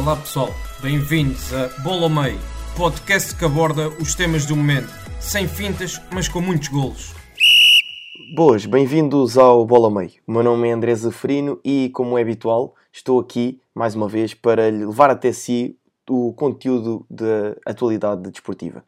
Olá pessoal, bem-vindos a Bola ao Meio, podcast que aborda os temas do momento, sem fintas, mas com muitos golos. Boas, bem-vindos ao Bola Meio. O meu nome é André Zeferino e, como é habitual, estou aqui mais uma vez para levar até si o conteúdo da atualidade desportiva.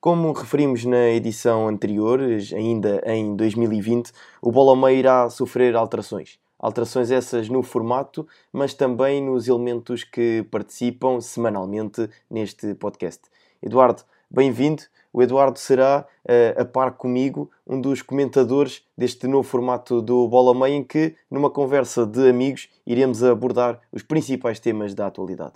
Como referimos na edição anterior, ainda em 2020, o Bola ao Meio irá sofrer alterações. Alterações essas no formato, mas também nos elementos que participam semanalmente neste podcast. Eduardo, bem-vindo. O Eduardo será, uh, a par comigo, um dos comentadores deste novo formato do Bola Meia, em que, numa conversa de amigos, iremos abordar os principais temas da atualidade.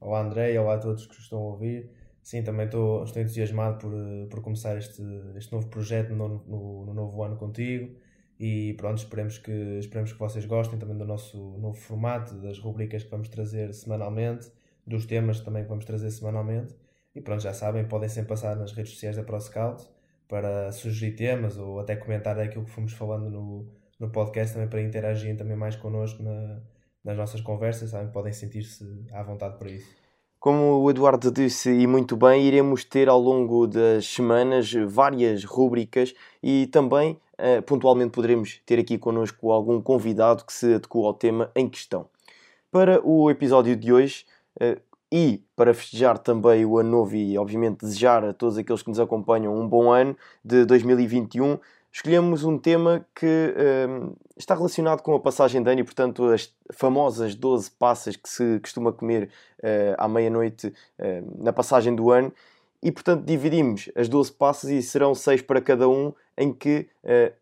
Olá André olá a todos que estão a ouvir. Sim, também estou, estou entusiasmado por, eh, por começar este, este novo projeto no, no, no novo ano contigo e pronto, esperemos que, esperemos que vocês gostem também do nosso novo formato, das rubricas que vamos trazer semanalmente, dos temas também que vamos trazer semanalmente. E pronto, já sabem, podem sempre passar nas redes sociais da ProScout para sugerir temas ou até comentar aquilo que fomos falando no, no podcast também para interagirem também mais connosco na, nas nossas conversas, sabem? Podem sentir-se à vontade para isso. Como o Eduardo disse e muito bem, iremos ter ao longo das semanas várias rúbricas e também uh, pontualmente poderemos ter aqui connosco algum convidado que se adequa ao tema em questão. Para o episódio de hoje, uh, e para festejar também o ano novo e, obviamente, desejar a todos aqueles que nos acompanham um bom ano de 2021, escolhemos um tema que um, está relacionado com a passagem de ano e, portanto, as famosas 12 passas que se costuma comer uh, à meia-noite uh, na passagem do ano. E, portanto, dividimos as 12 passas e serão 6 para cada um, em que uh,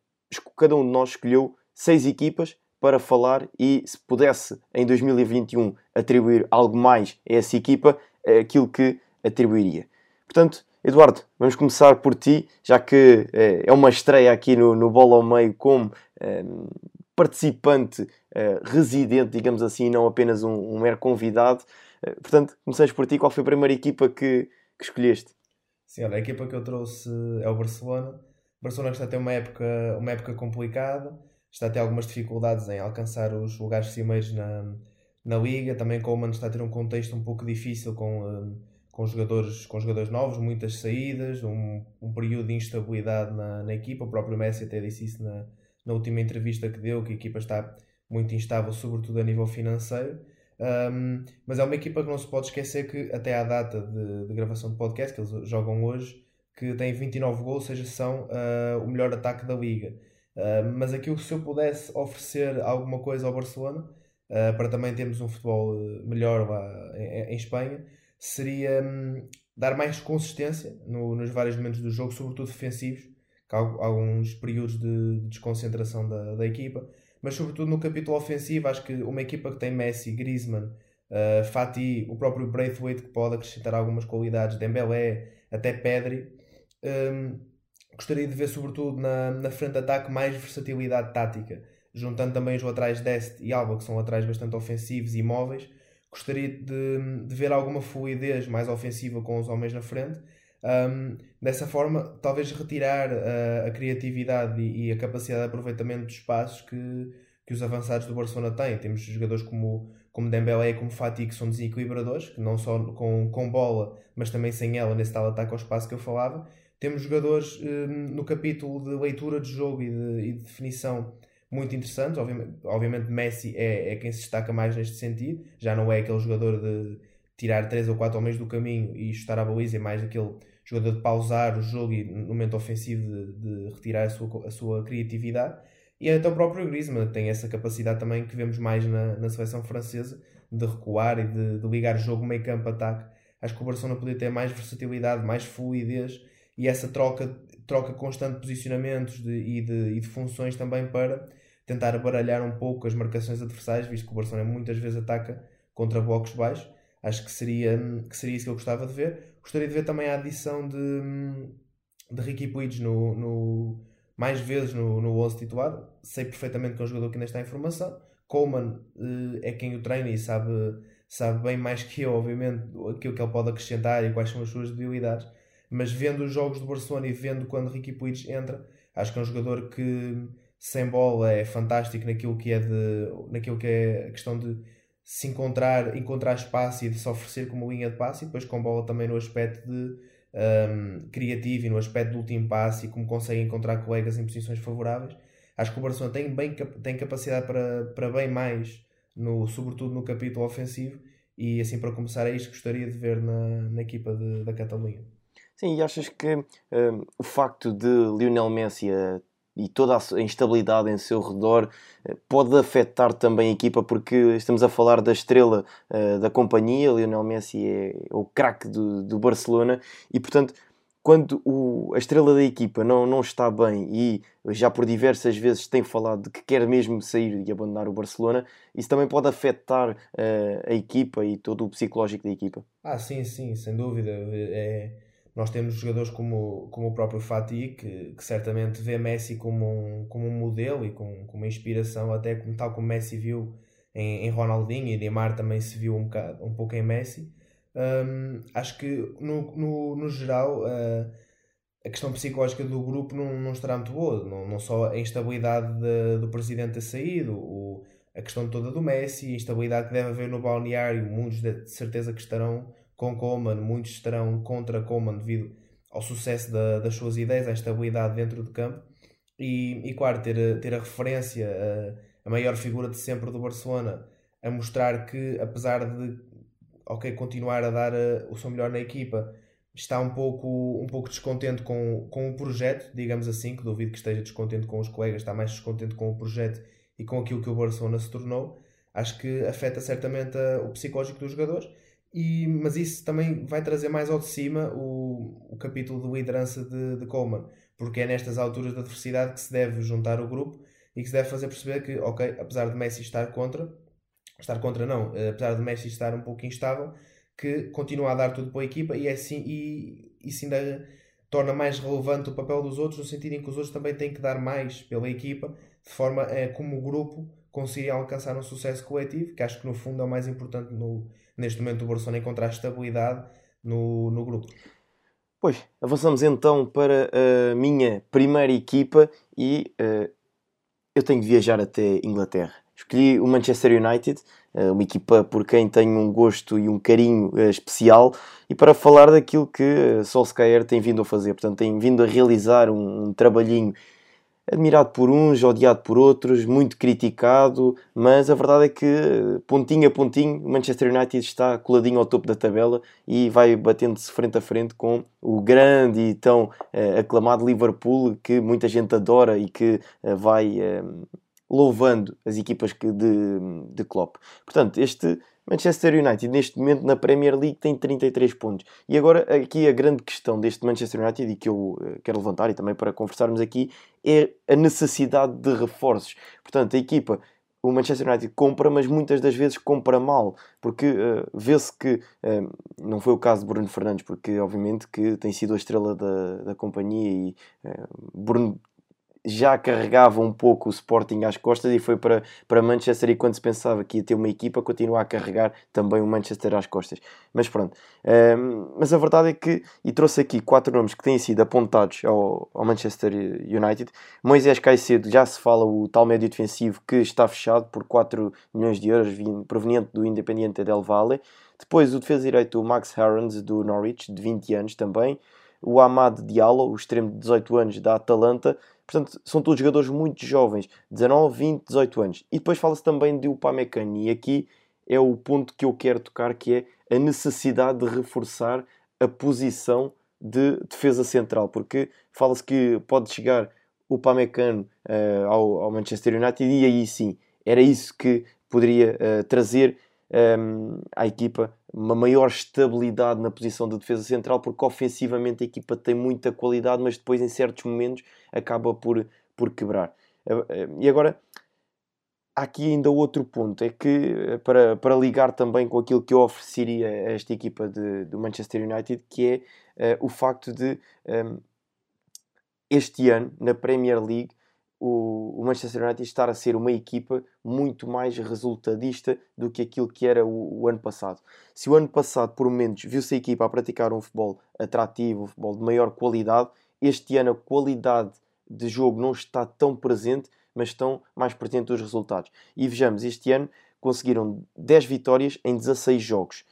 cada um de nós escolheu 6 equipas para falar e se pudesse em 2021 atribuir algo mais a essa equipa, é aquilo que atribuiria. Portanto, Eduardo, vamos começar por ti, já que é, é uma estreia aqui no, no Bola ao Meio como é, participante é, residente, digamos assim, não apenas um, um mero convidado. portanto, começamos por ti. Qual foi a primeira equipa que, que escolheste? Sim, olha, a equipa que eu trouxe é o Barcelona. O Barcelona está a ter uma época, uma época complicada está a ter algumas dificuldades em alcançar os lugares cimeiros na, na Liga. Também Coleman está a ter um contexto um pouco difícil com, eh, com, jogadores, com jogadores novos, muitas saídas, um, um período de instabilidade na, na equipa. O próprio Messi até disse isso na, na última entrevista que deu, que a equipa está muito instável, sobretudo a nível financeiro. Um, mas é uma equipa que não se pode esquecer que até à data de, de gravação do podcast, que eles jogam hoje, que tem 29 gols, ou seja, são uh, o melhor ataque da liga. Uh, mas aquilo se eu pudesse oferecer alguma coisa ao Barcelona, uh, para também termos um futebol melhor lá em, em Espanha, seria um, dar mais consistência no, nos vários momentos do jogo, sobretudo defensivos, há alguns períodos de, de desconcentração da, da equipa, mas sobretudo no capítulo ofensivo, acho que uma equipa que tem Messi, Griezmann, uh, Fati, o próprio Braithwaite que pode acrescentar algumas qualidades, Dembélé, até Pedri, um, Gostaria de ver, sobretudo, na, na frente de ataque, mais versatilidade tática, juntando também os laterais Dest e Alba, que são laterais bastante ofensivos e móveis. Gostaria de, de ver alguma fluidez mais ofensiva com os homens na frente. Um, dessa forma, talvez retirar a, a criatividade e, e, a capacidade de aproveitamento dos espaços que, que os avançados do Barcelona têm. Temos jogadores como, como Dembélé e como Fati que são desequilibradores, que não só com, com bola, mas também sem ela, nesse tal ataque ao espaço que eu falava. Temos jogadores hum, no capítulo de leitura de jogo e de, e de definição muito interessantes. Obviamente, obviamente Messi é, é, quem se destaca mais neste sentido. Já não é aquele jogador de tirar 3 ou 4 homens do caminho e chutar a baliza, é mais aquele jogador de pausar o jogo e no momento ofensivo de, de retirar a sua, a sua criatividade. E até o próprio Griezmann tem essa capacidade também que vemos mais na, na seleção francesa de recuar e de, de ligar jogo meio campo ataque. Acho que o Barcelona podia ter mais versatilidade, mais fluidez e essa troca, troca constante de posicionamentos de, e, de, e de funções também para tentar baralhar um pouco as marcações adversárias, visto que o Barcelona muitas vezes ataca contra blocos baixos. Acho que seria, que seria isso que eu gostava de ver. Gostaria de ver também a adição de, de Ricky Puig no, no, mais vezes no, no 11 titular. Sei perfeitamente que é um jogador que ainda está em formação. Coleman uh, é quem o treina e sabe, sabe bem mais que eu, obviamente, aquilo que ele pode acrescentar e quais são as suas debilidades. Mas vendo os jogos do Barcelona e vendo quando Ricky Puig entra, acho que é um jogador que sem bola é fantástico naquilo que é de naquilo que é a questão de se encontrar, encontrar espaço e de se oferecer como linha de passe e depois com bola também no aspecto de um, criativo e no aspecto do último passe e como consegue encontrar colegas em posições favoráveis. Acho que o Barcelona tem, bem, tem capacidade para, para bem mais, no, sobretudo no capítulo ofensivo, e assim para começar é isto que gostaria de ver na, na equipa de, da Catalunha. Sim, e achas que um, o facto de Lionel Messi e toda a instabilidade em seu redor uh, pode afetar também a equipa, porque estamos a falar da estrela uh, da companhia, Lionel Messi é o craque do, do Barcelona, e portanto quando o, a estrela da equipa não, não está bem e já por diversas vezes tem falado de que quer mesmo sair e abandonar o Barcelona, isso também pode afetar uh, a equipa e todo o psicológico da equipa. Ah, sim, sim, sem dúvida. É, nós temos jogadores como, como o próprio Fatih, que, que certamente vê Messi como um, como um modelo e com, com uma inspiração, até como, tal como Messi viu em, em Ronaldinho e Neymar também se viu um, bocado, um pouco em Messi. Um, acho que no, no, no geral uh, a questão psicológica do grupo não, não estará muito boa. Não, não só a instabilidade de, do presidente ter saído, o, a questão toda do Messi, a instabilidade que deve haver no balneário. Muitos de certeza que estarão com Coman, muitos estarão contra Coman devido ao sucesso da, das suas ideias, à instabilidade dentro do campo. E, e claro, ter, ter a referência, a, a maior figura de sempre do Barcelona, a mostrar que apesar de ok, continuar a dar uh, o seu melhor na equipa, está um pouco, um pouco descontente com, com o projeto, digamos assim, que duvido que esteja descontente com os colegas, está mais descontente com o projeto e com aquilo que o Barcelona se tornou. Acho que afeta certamente uh, o psicológico dos jogadores, e, mas isso também vai trazer mais ao de cima o, o capítulo de liderança de, de Coleman, porque é nestas alturas da adversidade que se deve juntar o grupo e que se deve fazer perceber que, ok, apesar de Messi estar contra, estar contra não, eh, apesar de Messi estar um pouco instável, que continua a dar tudo para a equipa e, assim, e isso ainda torna mais relevante o papel dos outros, no sentido em que os outros também têm que dar mais pela equipa, de forma a como o grupo conseguir alcançar um sucesso coletivo, que acho que no fundo é o mais importante no, neste momento do Barcelona, encontrar estabilidade no, no grupo. Pois, avançamos então para a minha primeira equipa e uh, eu tenho de viajar até Inglaterra. Escolhi o Manchester United, eh, uma equipa por quem tenho um gosto e um carinho eh, especial, e para falar daquilo que Solskjaer tem vindo a fazer. Portanto, tem vindo a realizar um, um trabalhinho admirado por uns, odiado por outros, muito criticado, mas a verdade é que, pontinho a pontinho, o Manchester United está coladinho ao topo da tabela e vai batendo-se frente a frente com o grande e tão uh, aclamado Liverpool, que muita gente adora e que uh, vai uh, louvando as equipas de, de Klopp. Portanto, este Manchester United neste momento na Premier League tem 33 pontos. E agora aqui a grande questão deste Manchester United e que eu eh, quero levantar e também para conversarmos aqui é a necessidade de reforços. Portanto, a equipa o Manchester United compra, mas muitas das vezes compra mal, porque uh, vê-se que uh, não foi o caso de Bruno Fernandes, porque obviamente que tem sido a estrela da, da companhia e uh, Bruno já carregava um pouco o Sporting às costas e foi para, para Manchester e quando se pensava que ia ter uma equipa continua a carregar também o Manchester às costas. Mas pronto. Um, mas a verdade é que, e trouxe aqui quatro nomes que têm sido apontados ao, ao Manchester United. Moisés Caicedo, já se fala o tal médio defensivo que está fechado por 4 milhões de euros proveniente do Independiente del Valle. Depois o defesa direito, o Max Herons do Norwich, de 20 anos também. O Amad Diallo, o extremo de 18 anos da Atalanta, Portanto, são todos jogadores muito jovens, 19, 20, 18 anos. E depois fala-se também de Upamecano. E aqui é o ponto que eu quero tocar, que é a necessidade de reforçar a posição de defesa central. Porque fala-se que pode chegar o Upamecano uh, ao, ao, Manchester United e aí sim, era isso que poderia uh, trazer um, à equipa uma maior estabilidade na posição de defesa central, porque ofensivamente a equipa tem muita qualidade, mas depois em certos momentos acaba por, por quebrar. Eh, eh, e agora, há aqui ainda outro ponto, é que para, para ligar também com aquilo que eu ofereceria a esta equipa de, do Manchester United, que é uh, o facto de um, este ano, na Premier League, o, Manchester United estar a ser uma equipa muito mais resultadista do que aquilo que era o, o ano passado. Se o ano passado, por momentos, viu-se a equipa a praticar um futebol atrativo, um futebol de maior qualidade, este ano a qualidade de jogo não está tão presente, mas estão mais presentes os resultados. E vejamos, este ano conseguiram 10 vitórias em 16 jogos.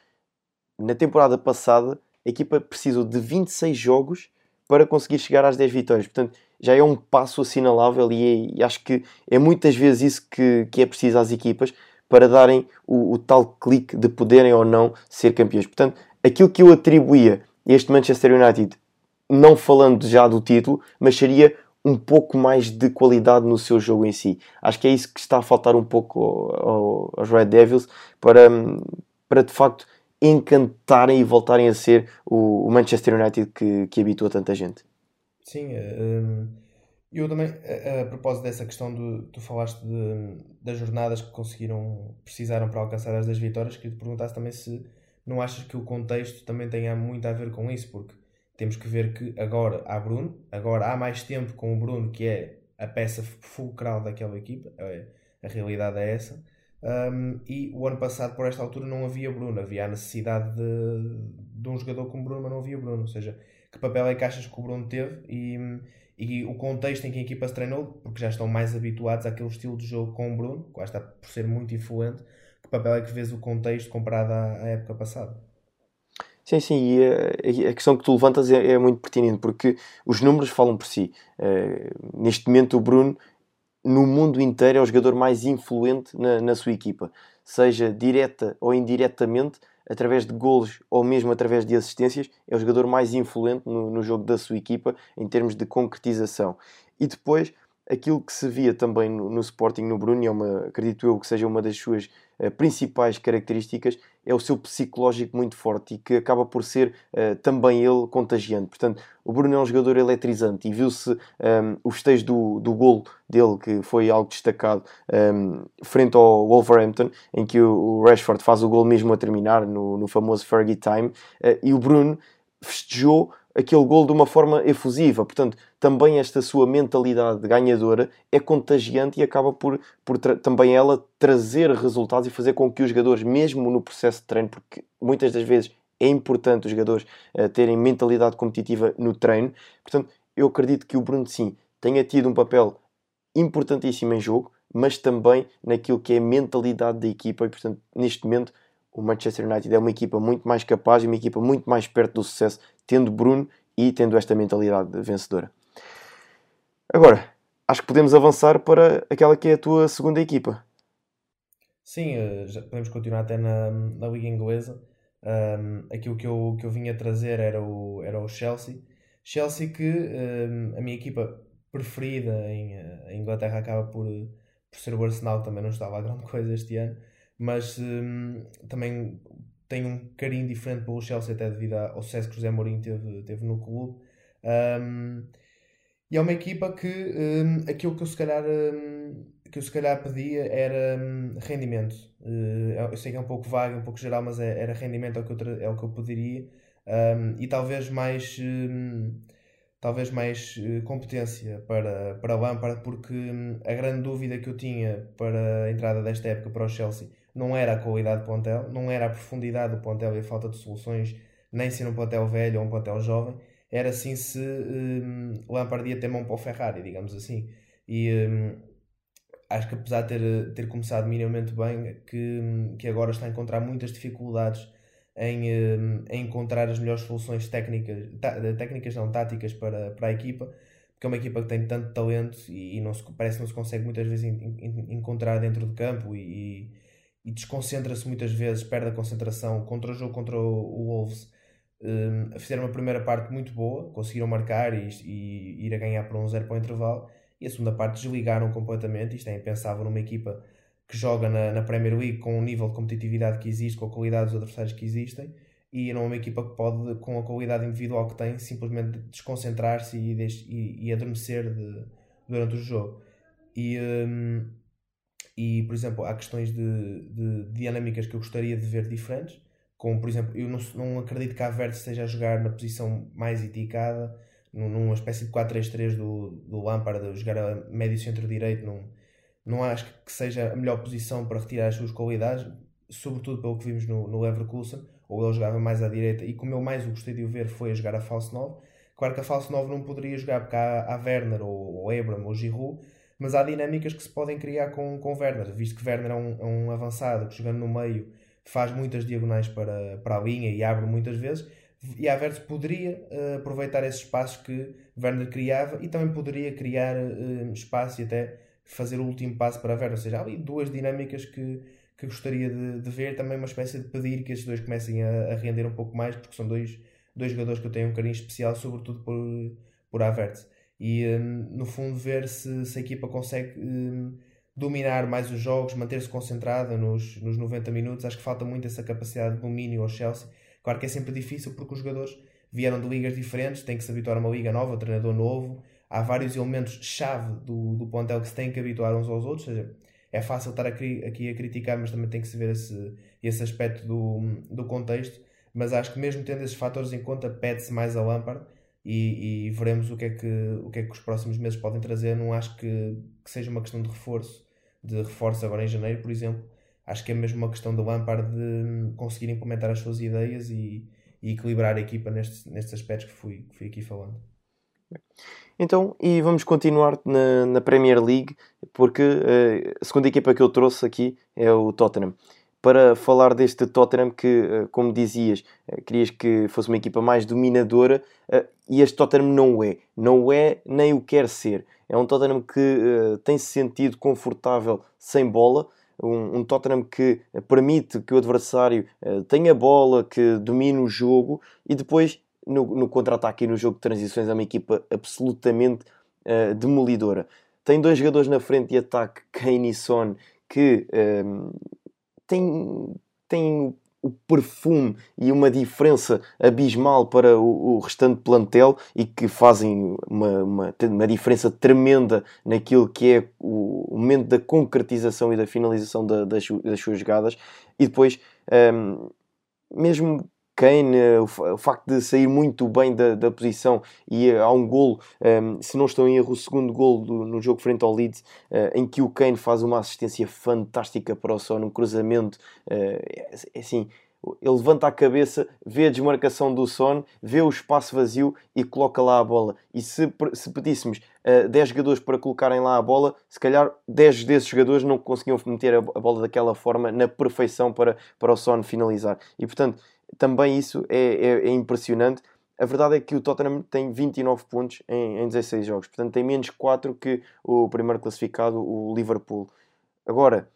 Na temporada passada, a equipa precisou de 26 jogos para conseguir chegar às 10 vitórias. Portanto, já é um passo assinalável e, é, e acho que é muitas vezes isso que, que é preciso às equipas para darem o, o, tal clique de poderem ou não ser campeões. Portanto, aquilo que eu atribuía este Manchester United, não falando já do título, mas seria um pouco mais de qualidade no seu jogo em si. Acho que é isso que está a faltar um pouco ao, aos Red Devils para, para de facto encantarem e voltarem a ser o, Manchester United que, que habitua tanta gente. Sim, um, eu também, a, propósito dessa questão do tu falaste de, das jornadas que conseguiram, precisaram para alcançar as 10 vitórias, queria te perguntar também se não achas que o contexto também tenha muito a ver com isso, porque temos que ver que agora há Bruno, agora há mais tempo com o Bruno, que é a peça fulcral daquela equipa, a realidade é essa. Um, e o ano passado, por esta altura, não havia Bruno, havia a necessidade de, de um jogador como Bruno, mas não havia Bruno. Ou seja, que papel é que achas que o Bruno teve e, e o contexto em que a equipa se treinou, porque já estão mais habituados àquele estilo de jogo com o Bruno, que está por ser muito influente. Que papel é que vês o contexto comparado à, à época passada? Sim, sim, e a, a, questão que tu levantas é, é, muito pertinente porque os números falam por si. Uh, neste momento, o Bruno no mundo inteiro é o jogador mais influente na, na sua equipa, seja direta ou indiretamente, através de golos ou mesmo através de assistências, é o jogador mais influente no, no jogo da sua equipa em termos de concretização. E depois, aquilo que se via também no, no Sporting, no Bruno, é uma, acredito eu que seja uma das suas principais características, é o seu psicológico muito forte e que acaba por ser uh, também ele contagiante. Portanto, o Bruno é um jogador eletrizante e viu-se um, ehm, o festejo do, do golo dele, que foi algo destacado, um, ehm, frente ao Wolverhampton, em que o, Rashford faz o golo mesmo a terminar no, no famoso Fergie Time, uh, e o Bruno festejou aquele gol de uma forma efusiva. Portanto, também esta sua mentalidade ganhadora é contagiante e acaba por, por também ela trazer resultados e fazer com que os jogadores, mesmo no processo de treino, porque muitas das vezes é importante os jogadores uh, terem mentalidade competitiva no treino. Portanto, eu acredito que o Bruno sim tenha tido um papel importantíssimo em jogo, mas também naquilo que é a mentalidade da equipa e, portanto, neste momento o Manchester United é uma equipa muito mais capaz e uma equipa muito mais perto do sucesso, tendo Bruno e tendo esta mentalidade vencedora. Agora, acho que podemos avançar para aquela que é a tua segunda equipa. Sim, eh, já podemos continuar até na, na Liga Inglesa. Um, aquilo que eu, que eu vinha trazer era o, era o Chelsea. Chelsea que um, a minha equipa preferida em, eh, em Inglaterra acaba por, por ser o Arsenal, também não estava a grande coisa este ano mas um, também tenho um carinho diferente pelo Chelsea, até devido ao sucesso que José Mourinho teve, teve no clube. Um, e é uma equipa que um, aquilo que eu se calhar, um, que eu se calhar pedia era rendimento. Uh, eu sei que é um pouco vago, um pouco geral, mas é, era rendimento é o que eu, é o que eu pediria. E talvez mais talvez mais uh, competência para, para Lampard, porque a grande dúvida que eu tinha para a entrada desta época para o Chelsea não era a qualidade do plantel, não era a profundidade do plantel e a falta de soluções, nem ser um plantel velho ou um plantel jovem, era sim se um, Lampard ia ter mão para o Ferrari, digamos assim. E um, acho que apesar de ter, ter começado minimamente bem, que, hum, que agora está a encontrar muitas dificuldades em, um, em encontrar as melhores soluções técnicas, tá, técnicas não, táticas para, para a equipa, porque é uma equipa que tem tanto talento e, e não se, parece que não se consegue muitas vezes in, in, encontrar dentro do campo e desconcentra-se muitas vezes, perde a concentração. Contra o jogo contra o, Wolves, um, fizeram uma primeira parte muito boa, conseguiram marcar e, e, ir a ganhar por um zero para o intervalo. E a segunda parte desligaram completamente. Isto é impensável numa equipa que joga na, na Premier League com o nível de competitividade que existe, com a qualidade dos adversários que existem. E não é uma equipa que pode, com a qualidade individual que tem, simplesmente desconcentrar-se e, e, e adormecer de, durante o jogo. E, um, e, por exemplo, há questões de, de dinâmicas que eu gostaria de ver diferentes, como, por exemplo, eu não, não acredito que a Verde esteja a jogar na posição mais indicada, numa espécie de 4-3-3 do, do Lampard, jogar a médio centro-direito, não, não acho que seja a melhor posição para retirar as suas qualidades, sobretudo pelo que vimos no, no Leverkusen, ou ele jogava mais à direita, e como eu mais gostei de o ver foi a jogar a falso 9. Claro que a falso 9 não poderia jogar porque há, há Werner, ou, ou Abram, ou Giroud, mas há dinâmicas que se podem criar com, com Werner, visto que Werner é um, é um avançado que jogando no meio faz muitas diagonais para, para a linha e abre muitas vezes, e a Verdes poderia uh, aproveitar esses espaços que Werner criava e também poderia criar uh, espaço e até fazer o último passo para a Werner. Ou seja, há ali duas dinâmicas que, que gostaria de, de ver. Também uma espécie de pedir que esses dois comecem a, a, render um pouco mais, porque são dois, dois jogadores que eu tenho um carinho especial, sobretudo por, por Havertz. E um, no fundo, ver se, se a equipa consegue um, dominar mais os jogos, manter-se concentrada nos, nos 90 minutos. Acho que falta muito essa capacidade de domínio ao Chelsea. Claro que é sempre difícil porque os jogadores vieram de ligas diferentes, têm que se habituar a uma liga nova, treinador novo. Há vários elementos-chave do, do plantel que se têm que habituar uns aos outros. Ou seja, é fácil estar aqui, aqui a criticar, mas também tem que se ver esse, esse aspecto do, do contexto. Mas acho que mesmo tendo esses fatores em conta, pede-se mais a Lampard e, e, veremos o que, é que, o que é que os próximos meses podem trazer. Não acho que, que seja uma questão de reforço, de reforço agora em janeiro, por exemplo. Acho que é mesmo uma questão do Lampard de conseguir implementar as suas ideias e, e equilibrar a equipa nestes, nestes aspectos que fui, que fui aqui falando. Então, e vamos continuar na, na Premier League, porque uh, a segunda equipa que eu trouxe aqui é o Tottenham. Para falar deste Tottenham que, uh, como dizias, uh, querias que fosse uma equipa mais dominadora, e este Tottenham não é. Não é, nem o quer ser. É um Tottenham que tem se sentido confortável sem bola, um, Tottenham que permite que o adversário tenha bola, que domine o jogo e depois no, no contra-ataque e no jogo de transições é uma equipa absolutamente demolidora. Tem dois jogadores na frente de ataque, Kane e Son, que um, têm, têm o perfume e uma diferença abismal para o, o restante plantel e que fazem uma, uma, uma, diferença tremenda naquilo que é o momento da concretização e da finalização da, das, das, suas jogadas. E depois, um, mesmo Kane, eh, o, facto de sair muito bem da, da posição e uh, há um golo, um, ehm, se não estou em erro, o segundo golo do, no jogo frente ao Leeds, uh, em que o Kane faz uma assistência fantástica para o Son, um cruzamento, uh, assim, ele levanta a cabeça, vê a desmarcação do Son, vê o espaço vazio e coloca lá a bola. E se, se pedíssemos uh, 10 jogadores para colocarem lá a bola, se calhar 10 desses jogadores não conseguiam meter a bola daquela forma, na perfeição, para, para o Son finalizar. E portanto, também isso é, é, é, impressionante. A verdade é que o Tottenham tem 29 pontos em, em 16 jogos, portanto tem menos 4 que o primeiro classificado, o Liverpool. Agora,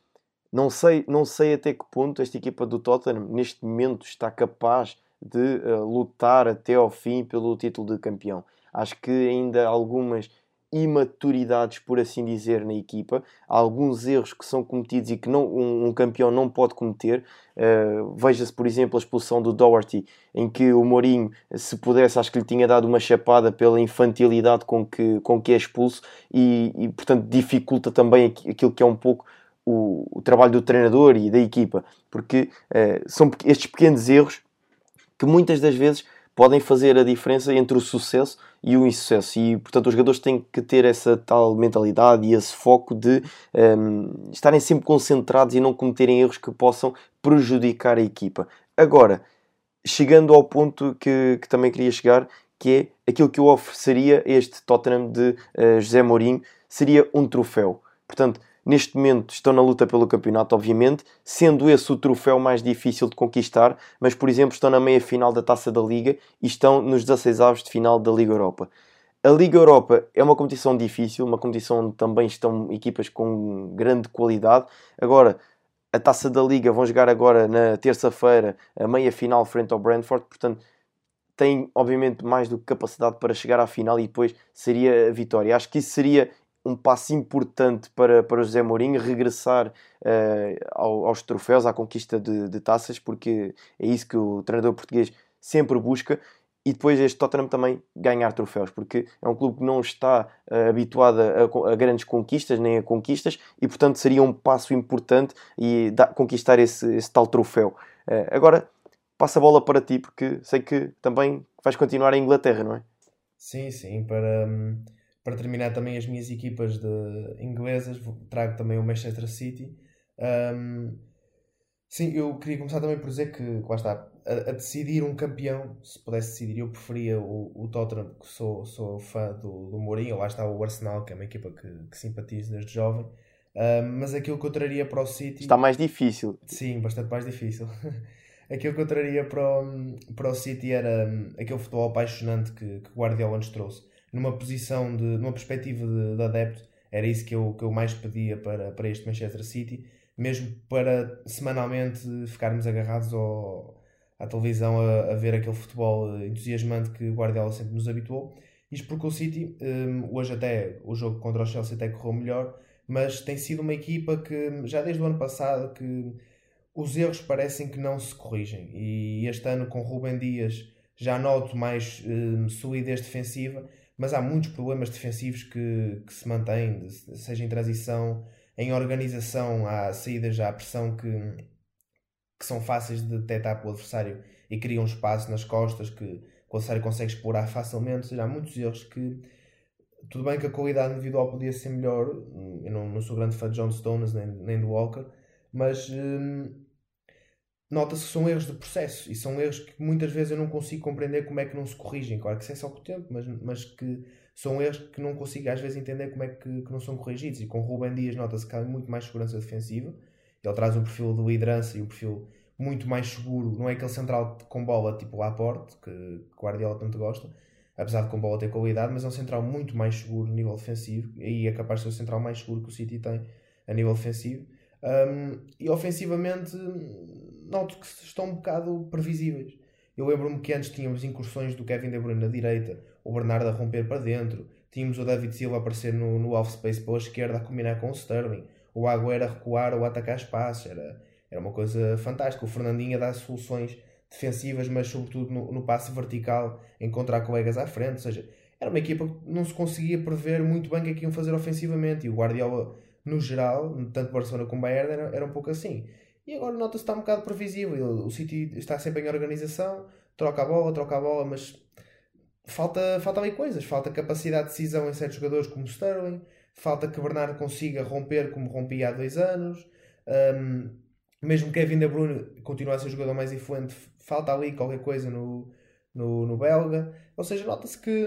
não sei, não sei até que ponto esta equipa do Tottenham neste momento está capaz de uh, lutar até ao fim pelo título de campeão. Acho que ainda algumas imaturidades, por assim dizer, na equipa. Há alguns erros que são cometidos e que não, um, um campeão não pode cometer. Uh, Veja-se, por exemplo, a expulsão do Doherty, em que o Mourinho, se pudesse, acho que lhe tinha dado uma chapada pela infantilidade com que, com que é expulso e, e portanto, dificulta também aquilo que é um pouco o, o trabalho do treinador e da equipa, porque uh, são estes pequenos erros que muitas das vezes podem fazer a diferença entre o sucesso e o insucesso. E, portanto, os jogadores têm que ter essa tal mentalidade e esse foco de um, ehm, estarem sempre concentrados e não cometerem erros que possam prejudicar a equipa. Agora, chegando ao ponto que, que também queria chegar, que é aquilo que eu ofereceria a este Tottenham de uh, José Mourinho, seria um troféu. Portanto, Neste momento estão na luta pelo campeonato, obviamente, sendo esse o troféu mais difícil de conquistar, mas, por exemplo, estão na meia final da Taça da Liga e estão nos 16 avos de final da Liga Europa. A Liga Europa é uma competição difícil, uma competição onde também estão equipas com grande qualidade. Agora, a Taça da Liga vão jogar agora na terça-feira a meia final frente ao Brentford, portanto, têm obviamente mais do que capacidade para chegar à final e depois seria a vitória. Acho que isso seria um passo importante para, para José Mourinho regressar uh, ao, aos troféus, à conquista de, de, taças, porque é isso que o treinador português sempre busca. e depois este Tottenham também ganhar troféus, porque é um clube que não está uh, habituado a, a, grandes conquistas nem a conquistas e, portanto, seria um passo importante e da, conquistar esse, esse, tal troféu. Uh, agora, passa a bola para ti, porque sei que também vais continuar em Inglaterra, não é? Sim, sim, para, para terminar também as minhas equipas de inglesas, trago também o Manchester City. Um, sim, eu queria começar também por dizer que, lá está, a, a, decidir um campeão, se pudesse decidir, eu preferia o, o Tottenham, que sou, sou fã do, do Mourinho, lá está o Arsenal, que é uma equipa que, que simpatizo desde jovem. mas aquilo que eu traria para o City. Está mais difícil. Sim, bastante mais difícil. aquilo que eu traria para o, para o City era um, aquele futebol apaixonante que, que Guardiola nos trouxe. Numa posição de. numa perspectiva de, de adepto, era isso que eu, que eu mais pedia para, para este Manchester City, mesmo para semanalmente ficarmos agarrados ao, à televisão a, a, ver aquele futebol entusiasmante que Guardiola sempre nos habituou. Isto porque o City, um, hoje até o jogo contra o Chelsea até correu melhor, mas tem sido uma equipa que já desde o ano passado que os erros parecem que não se corrigem. E este ano com Rubem Dias já noto mais um, solidez defensiva, mas há muitos problemas defensivos que, que se mantêm, seja em transição, em organização, há saídas à pressão que que são fáceis de detectar para o adversário e criam um espaço nas costas que o adversário consegue explorar facilmente. Ou seja, há muitos erros que. Tudo bem que a qualidade individual podia ser melhor, eu não, não sou grande fã de John Stones nem, nem do Walker, mas hum, nota-se que são erros de processo e são erros que muitas vezes eu não consigo compreender como é que não se corrigem. Claro que isso é só com o tempo, mas, mas que são erros que não consigo às vezes entender como é que, que não são corrigidos. E com Ruben Dias nota-se que há muito mais segurança defensiva ele traz um perfil de liderança e um perfil muito mais seguro. Não é aquele central com bola tipo Laporte, que Guardiola tanto gosta, apesar de com bola ter qualidade, mas é um central muito mais seguro a nível defensivo. E é capaz de ser o central mais seguro que o City tem a nível defensivo. Um, e ofensivamente, noto que estão um bocado previsíveis. Eu lembro-me que antes tínhamos incursões do Kevin De Bruyne na direita, o Bernardo a romper para dentro, tínhamos o David Silva a aparecer no, no off-space pela esquerda a combinar com o Sterling o Agüero a recuar ou atacar espaços. Era, era uma coisa fantástica. O Fernandinho a dar soluções defensivas, mas sobretudo no, no passe vertical, encontrar colegas à frente. Ou seja, era uma equipa que não se conseguia prever muito bem o que é que iam fazer ofensivamente. E o Guardiola, no geral, tanto Barcelona como Bayern, era, era um pouco assim. E agora nota-se que está um bocado previsível. O City está sempre em organização, troca a bola, troca a bola, mas falta, falta ali coisas. Falta capacidade de decisão em certos jogadores como Sterling, falta que Bernardo consiga romper como rompia há dois anos. Um, mesmo Kevin De Bruyne continua a ser o jogador mais influente, falta ali qualquer coisa no, no, no belga. Ou seja, nota-se que,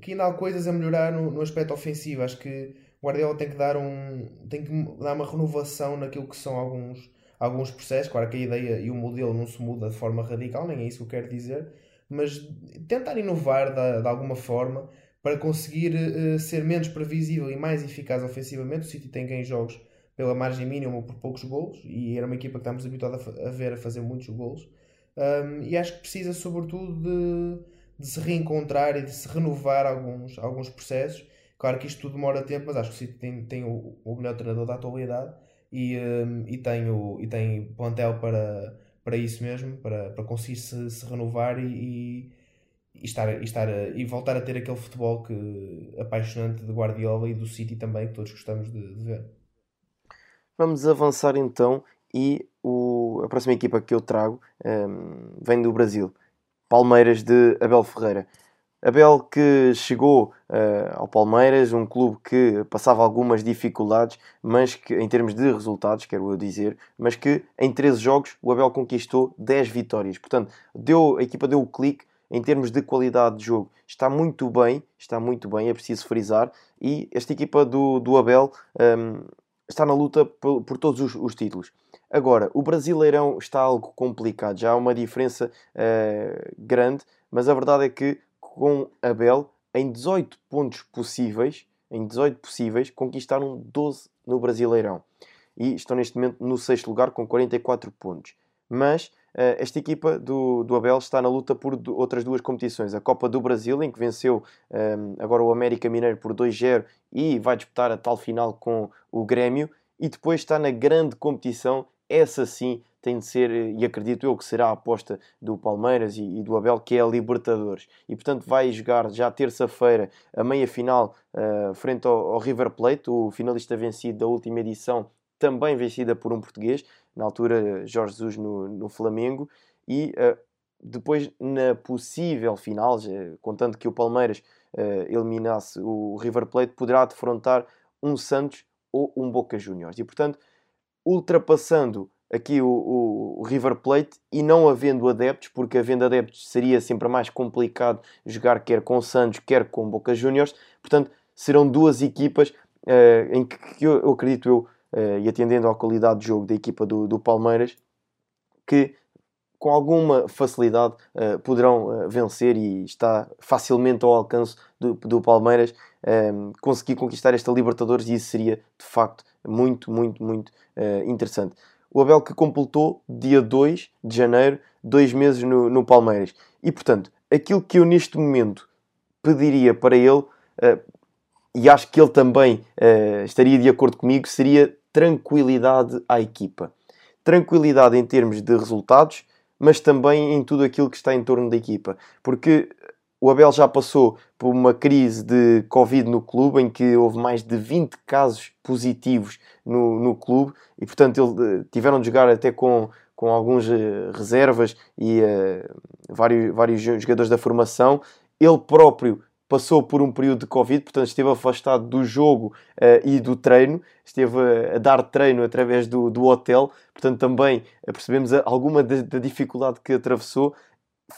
que ainda há coisas a melhorar no, no aspecto ofensivo. Acho que Guardiola tem que dar um tem que dar uma renovação naquilo que são alguns, alguns processos. Claro que a ideia e o modelo não se muda de forma radical, nem é isso que eu quero dizer, mas tentar inovar de, de alguma forma para conseguir uh, ser menos previsível e mais eficaz ofensivamente. O City tem ganho jogos pela margem mínima ou por poucos golos e era uma equipa que estamos habituados a, a ver a fazer muitos golos. Um, e acho que precisa, sobretudo, de, de, se reencontrar e de se renovar alguns, alguns processos. Claro que isto tudo demora tempo, mas acho que o City tem, tem o, o melhor treinador da atualidade e, um, e, tem, o, e tem plantel para, para isso mesmo, para, para conseguir se, se renovar e, e estar, e, estar e voltar a ter aquele futebol que, apaixonante de Guardiola e do City também, que todos gostamos de, de ver. Vamos avançar então e o, a próxima equipa que eu trago um, vem do Brasil, Palmeiras de Abel Ferreira. Abel que chegou uh, ao Palmeiras, um clube que passava algumas dificuldades, mas que em termos de resultados, quero eu dizer, mas que em 13 jogos o Abel conquistou 10 vitórias. Portanto, deu, a equipa deu o clique em termos de qualidade de jogo, está muito bem, está muito bem, é preciso frisar. E esta equipa do, do Abel um, está na luta por, por todos os, os, títulos. Agora, o Brasileirão está algo complicado, já há uma diferença uh, grande, mas a verdade é que com Abel, em 18 pontos possíveis, em 18 possíveis, conquistaram 12 no Brasileirão. E estão neste momento no sexto lugar com 44 pontos. Mas eh, esta equipa do, do Abel está na luta por outras duas competições. A Copa do Brasil, em que venceu um, ehm, agora o América Mineiro por 2-0 e vai disputar a tal final com o Grêmio. E depois está na grande competição, essa sim, tem de ser, e acredito eu que será a aposta do Palmeiras e, e do Abel, que é a Libertadores. E portanto vai jogar já terça-feira a meia final uh, frente ao, ao River Plate, o finalista vencido da última edição, também vencida por um português, na altura Jorge Jesus no, no Flamengo, e uh, depois na possível final, contando que o Palmeiras uh, eliminasse o River Plate, poderá defrontar um Santos ou um Boca Juniors. E portanto, ultrapassando aqui o, o, o, River Plate e não havendo adeptos, porque havendo adeptos seria sempre mais complicado jogar quer com Santos, quer com Boca Juniors. Portanto, serão duas equipas uh, em que, que eu, eu, acredito eu, uh, e atendendo à qualidade de jogo da equipa do, do Palmeiras, que com alguma facilidade uh, poderão vencer e está facilmente ao alcance do, do Palmeiras conseguir conquistar esta Libertadores e isso seria de facto muito, muito, muito interessante. O Abel que completou dia 2 de janeiro, dois meses no, no Palmeiras. E portanto, aquilo que eu neste momento pediria para ele, e acho que ele também estaria de acordo comigo, seria tranquilidade à equipa. Tranquilidade em termos de resultados, mas também em tudo aquilo que está em torno da equipa. Porque o Abel já passou por uma crise de Covid no clube, em que houve mais de 20 casos positivos no, no clube, e portanto ele, eh, tiveram de jogar até com, com alguns uh, reservas e uh, vários, vários jogadores da formação. Ele próprio passou por um período de Covid, portanto esteve afastado do jogo uh, e do treino, esteve a, dar treino através do, do hotel, portanto também percebemos alguma da, dificuldade que atravessou.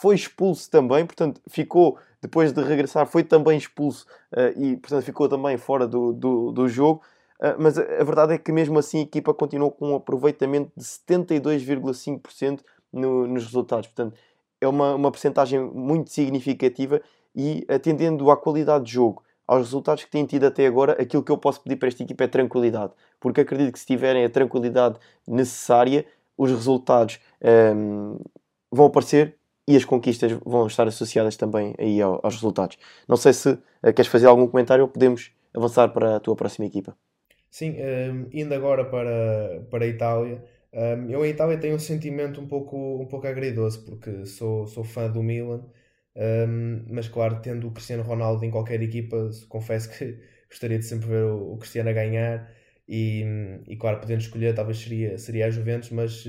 Foi expulso também, portanto ficou, depois de regressar, foi também expulso uh, e portanto ficou também fora do, do, do jogo. mas a, a verdade é que mesmo assim a equipa continuou com um aproveitamento de 72,5% no, nos resultados. Portanto, é uma, uma percentagem muito significativa e atendendo à qualidade de jogo, aos resultados que têm tido até agora, aquilo que eu posso pedir para esta equipa é tranquilidade. Porque acredito que se tiverem a tranquilidade necessária, os resultados um, vão aparecer e as conquistas vão estar associadas também aí aos resultados. Não sei se uh, queres fazer algum comentário ou podemos avançar para a tua próxima equipa. Sim, um, indo agora para, para a Itália, um, eu em Itália tenho um sentimento um pouco, um pouco agridoce, porque sou, sou fã do Milan, um, mas claro, tendo o Cristiano Ronaldo em qualquer equipa, confesso que gostaria de sempre ver o, o Cristiano a ganhar e, e, claro, podendo escolher, talvez seria, seria a Juventus, mas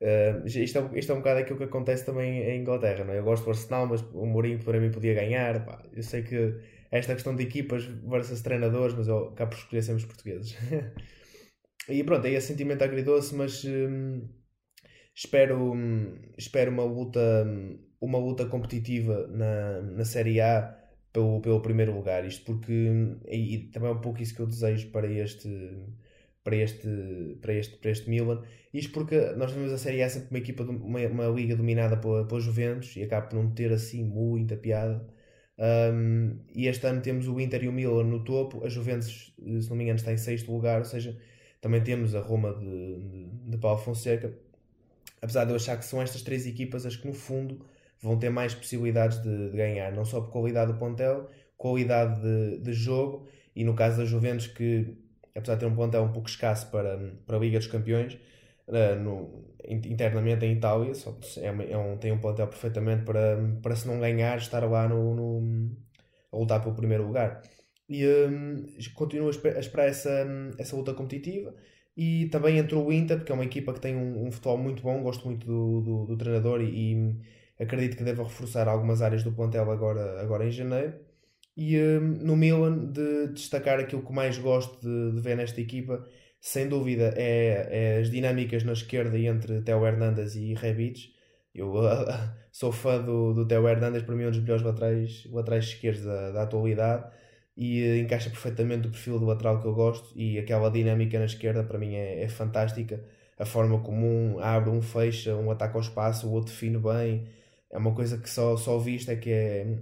uh, isto, é, isto é um bocado aquilo que acontece também em Inglaterra. Não é? Eu gosto do Arsenal, mas o Mourinho para mim podia ganhar. Pá. Eu sei que esta questão de equipas versus treinadores, mas eu acabo por escolher sempre os portugueses. e pronto, é esse sentimento agridoce, mas um, espero, espero uma luta uma luta competitiva na, na Série A pelo, pelo primeiro lugar. Isto porque, e, e também é um pouco isso que eu desejo para este, para este, para este, para este Milan. Isto porque nós vemos a Série A sempre uma equipa, uma, uma liga dominada pela Juventus e acaba por não ter assim muita piada. Um, e este ano temos o Inter e o Milan no topo, a Juventus, se não me engano, está em sexto lugar, ou seja, também temos a Roma de, de, de Paulo Fonseca. Apesar de eu achar que são estas três equipas as que no fundo vão ter mais possibilidades de, de ganhar, não só por qualidade do pontel, qualidade de, de, jogo e no caso da Juventus que apesar de ter um pontel um pouco escasso para, para a Liga dos Campeões uh, no, internamente em Itália só, é, é um, tem um pontel perfeitamente para, para se não ganhar estar lá no, no a lutar pelo primeiro lugar e um, continuo a esperar essa, essa luta competitiva e também entrou o Inter, porque é uma equipa que tem um, um futebol muito bom, gosto muito do, do, do treinador e, e acredito que deva reforçar algumas áreas do plantel agora, agora em janeiro. E um, no Milan, de destacar aquilo que mais gosto de, de ver nesta equipa, sem dúvida, é, é, as dinâmicas na esquerda entre Theo Hernandes e Rebic. Eu uh, sou fã do, do Theo Hernandes, para mim é um dos melhores laterais, laterais esquerdos da, da atualidade e uh, encaixa perfeitamente o perfil do lateral que eu gosto e aquela dinâmica na esquerda para mim é, é fantástica. A forma como um abre, um fecha, um ataca ao espaço, o outro define bem é uma coisa que só, só visto é que é,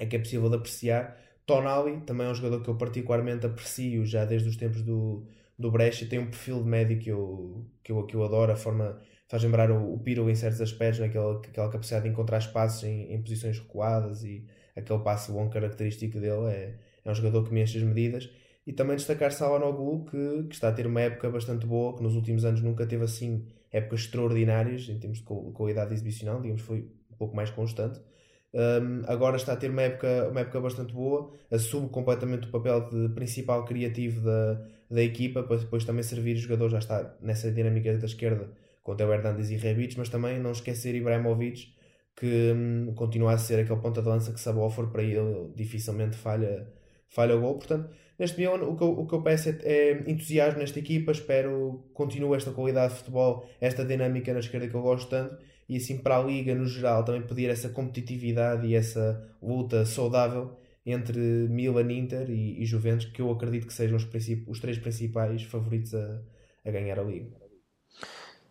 é que é possível de apreciar. Tonali também é um jogador que eu particularmente aprecio já desde os tempos do, do Brecha, tem um perfil de médio que eu, que eu, que eu adoro, a forma faz lembrar o, o Piro em certos aspectos, naquela, aquela capacidade de encontrar espaços em, em posições recuadas e aquele passe bom característico dele é, é um jogador que me enche as medidas. E também destacar Salanoglu, que, que está a ter uma época bastante boa, que nos últimos anos nunca teve assim épocas extraordinárias em termos de qualidade exibicional, digamos, foi um pouco mais constante. Um, agora está a ter uma época, uma época bastante boa, assume completamente o papel de principal criativo da, da equipa, para depois também servir os jogadores, já está nessa dinâmica da esquerda com o Hernandes e Rebic, mas também não esquecer Ibrahimovic, que hum, continua a ser aquele ponta de lança que se a for para ele dificilmente falha, falha o gol. Portanto, neste momento o que eu, o que eu peço é, é entusiasmo nesta equipa, espero continue esta qualidade de futebol, esta dinâmica na esquerda que eu gosto tanto e assim para a Liga no geral também pedir essa competitividade e essa luta saudável entre Milan, Inter e, e Juventus, que eu acredito que sejam os, os três principais favoritos a, a ganhar a Liga.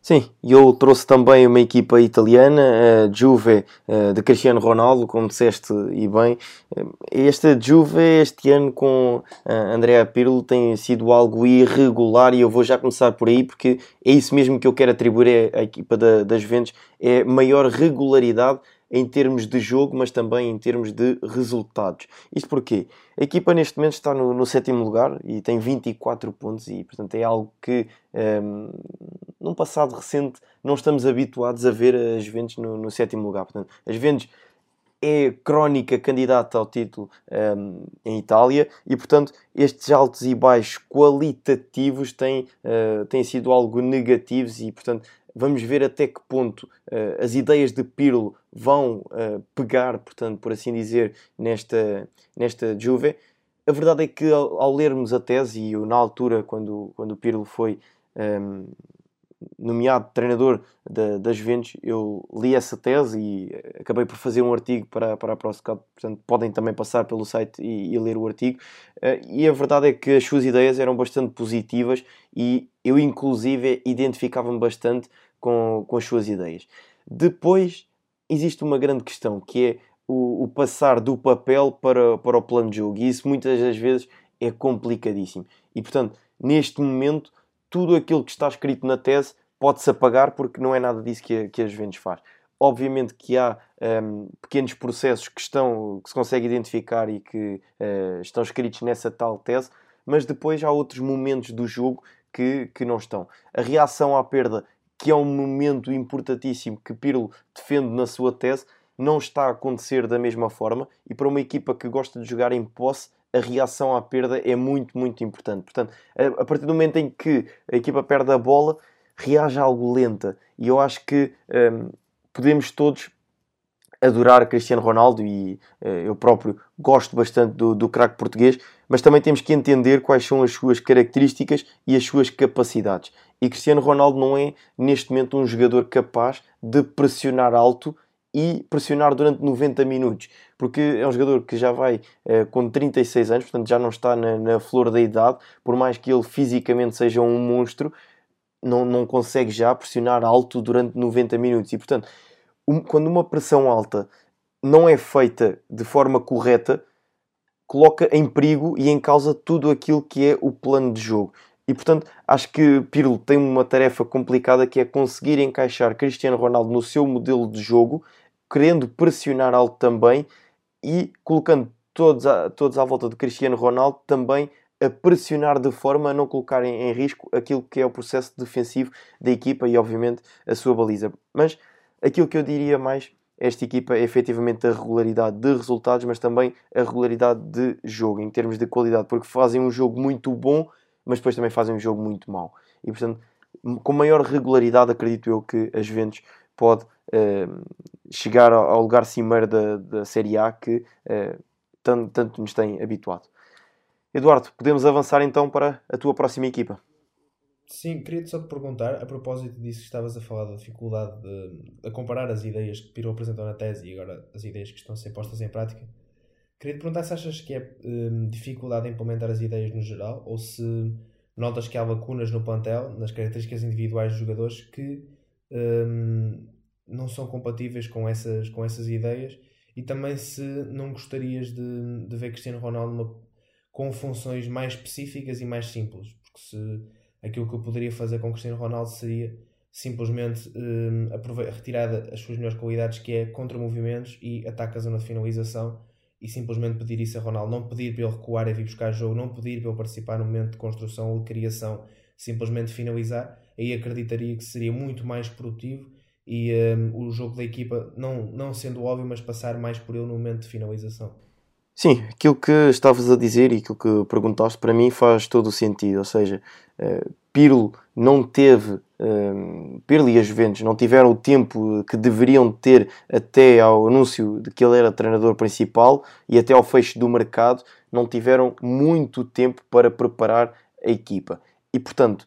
Sim, eu trouxe também uma equipa italiana, a Juve eh, de Cristiano Ronaldo, como disseste e bem. Eh, esta Juve, este ano com Andrea Pirlo, tem sido algo irregular e eu vou já começar por aí porque é isso mesmo que eu quero atribuir à equipa da, das Juventus, é maior regularidade em termos de jogo, mas também em termos de resultados. Isto porque a equipa neste momento está no, no sétimo lugar e tem 24 pontos e, portanto, é algo que ehm, num passado recente não estamos habituados a ver as Juventus no, no sétimo lugar. Portanto, as Juventus é crónica candidata ao título um, ehm, em Itália e, portanto, estes altos e baixos qualitativos têm, uh, têm sido algo negativos e, portanto, Vamos ver até que ponto uh, as ideias de Pirlo vão uh, pegar, portanto, por assim dizer, nesta, nesta Juve. A verdade é que ao, ao lermos a tese, e eu, na altura, quando, quando o Pirlo foi um, ehm, nomeado treinador da, das Juventus, eu li essa tese e acabei por fazer um artigo para, para a ProScout, portanto podem também passar pelo site e, e ler o artigo. Uh, e a verdade é que as suas ideias eram bastante positivas e eu inclusive identificava-me bastante com, com as suas ideias. Depois existe uma grande questão que é o, o passar do papel para, para o plano de jogo e isso muitas das vezes é complicadíssimo. E portanto, neste momento tudo aquilo que está escrito na tese pode-se apagar porque não é nada disso que a, que a Juventus faz. Obviamente que há um, pequenos processos que, estão, que se consegue identificar e que uh, estão escritos nessa tal tese, mas depois há outros momentos do jogo que, que não estão. A reação à perda, que é um momento importantíssimo que Pirlo defende na sua tese, não está a acontecer da mesma forma e para uma equipa que gosta de jogar em posse a reação à perda é muito, muito importante. Portanto, a, partir do momento em que a equipa perde a bola, reage algo lenta. E eu acho que um, podemos todos adorar Cristiano Ronaldo e uh, eu próprio gosto bastante do, do craque português, mas também temos que entender quais são as suas características e as suas capacidades. E Cristiano Ronaldo não é, neste momento, um jogador capaz de pressionar alto e pressionar durante 90 minutos, porque é um jogador que já vai uh, com 36 anos, portanto já não está na, na, flor da idade, por mais que ele fisicamente seja um monstro, não, não consegue já pressionar alto durante 90 minutos. E portanto, um, quando uma pressão alta não é feita de forma correta, coloca em perigo e em causa tudo aquilo que é o plano de jogo. E portanto, acho que Pirlo tem uma tarefa complicada que é conseguir encaixar Cristiano Ronaldo no seu modelo de jogo querendo pressionar alto também e colocando todos à, todos à volta de Cristiano Ronaldo também a pressionar de forma a não colocar em, em, risco aquilo que é o processo defensivo da equipa e, obviamente, a sua baliza. Mas aquilo que eu diria mais, esta equipa é efetivamente a regularidade de resultados, mas também a regularidade de jogo, em termos de qualidade, porque fazem um jogo muito bom, mas depois também fazem um jogo muito mau. E, portanto, com maior regularidade, acredito eu que as Juventus pode uh, chegar ao lugar cimeiro da, da Série A que uh, tanto, tanto nos tem habituado. Eduardo, podemos avançar então para a tua próxima equipa. Sim, queria só te perguntar, a propósito disso que estavas a falar da dificuldade de, a comparar as ideias que Piro apresentou na tese e agora as ideias que estão a ser postas em prática. Queria te perguntar se achas que é um, dificuldade em implementar as ideias no geral ou se notas que há lacunas no plantel, nas características individuais dos jogadores que um, não são compatíveis com essas, com essas ideias. E também se não gostarias de, de ver Cristiano Ronaldo com funções mais específicas e mais simples, porque se aquilo que eu poderia fazer com Cristiano Ronaldo seria simplesmente um, retirar as suas melhores qualidades que é contra movimentos e ataque a zona de finalização e simplesmente pedir isso a Ronaldo, não pedir para ele recuar e vir buscar jogo, não pedir para ele participar no momento de construção ou de criação, simplesmente finalizar aí acreditaria que seria muito mais produtivo e um, o jogo da equipa, não, não sendo óbvio, mas passar mais por ele no momento de finalização. Sim, aquilo que estavas a dizer e aquilo que perguntaste para mim faz todo o sentido. Ou seja, uh, Pirlo não teve, uh, Pirlo e as Juventus não tiveram o tempo que deveriam ter até ao anúncio de que ele era treinador principal e até ao fecho do mercado, não tiveram muito tempo para preparar a equipa. E portanto,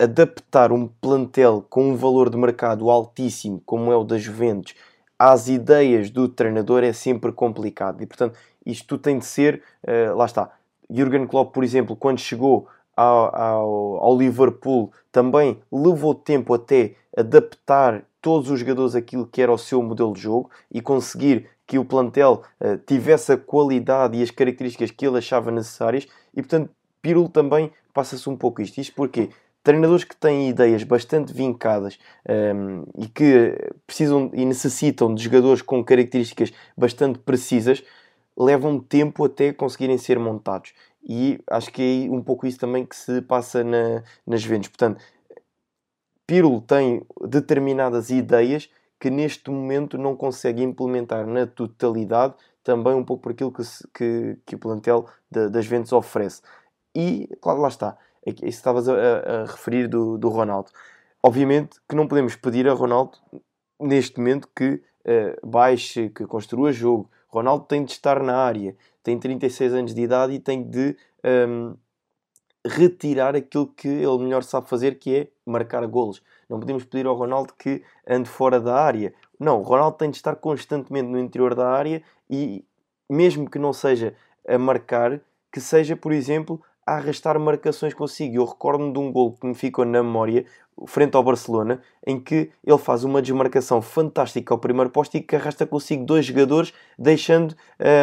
adaptar um plantel com um valor de mercado altíssimo, como é o das Juventus, às ideias do treinador é sempre complicado. E portanto, isto tem de ser, uh, lá está. Jurgen Klopp, por exemplo, quando chegou ao, ao, ao, Liverpool, também levou tempo até adaptar todos os jogadores aquilo que era o seu modelo de jogo e conseguir que o plantel uh, tivesse a qualidade e as características que ele achava necessárias. E portanto, Pirlo também passa-se um pouco isto. Isto porque treinadores que têm ideias bastante vincadas um, ehm, e que precisam e necessitam de jogadores com características bastante precisas levam tempo até conseguirem ser montados. E acho que é um pouco isso também que se passa na, nas vendas. Portanto, Pirlo tem determinadas ideias que neste momento não consegue implementar na totalidade, também um pouco por aquilo que, que, que o plantel das vendas oferece. E, claro, lá está. É isso estavas a, a, referir do, do Ronaldo. Obviamente que não podemos pedir a Ronaldo, neste momento, que uh, baixe, que construa jogo, Ronaldo tem de estar na área, tem 36 anos de idade e tem de um, retirar aquilo que ele melhor sabe fazer, que é marcar golos. Não podemos pedir ao Ronaldo que ande fora da área. Não, o Ronaldo tem de estar constantemente no interior da área e, mesmo que não seja a marcar, que seja, por exemplo, a arrastar marcações consigo. Eu recordo-me de um gol que me ficou na memória, frente ao Barcelona, em que ele faz uma desmarcação fantástica ao primeiro posto e que arrasta consigo dois jogadores, deixando,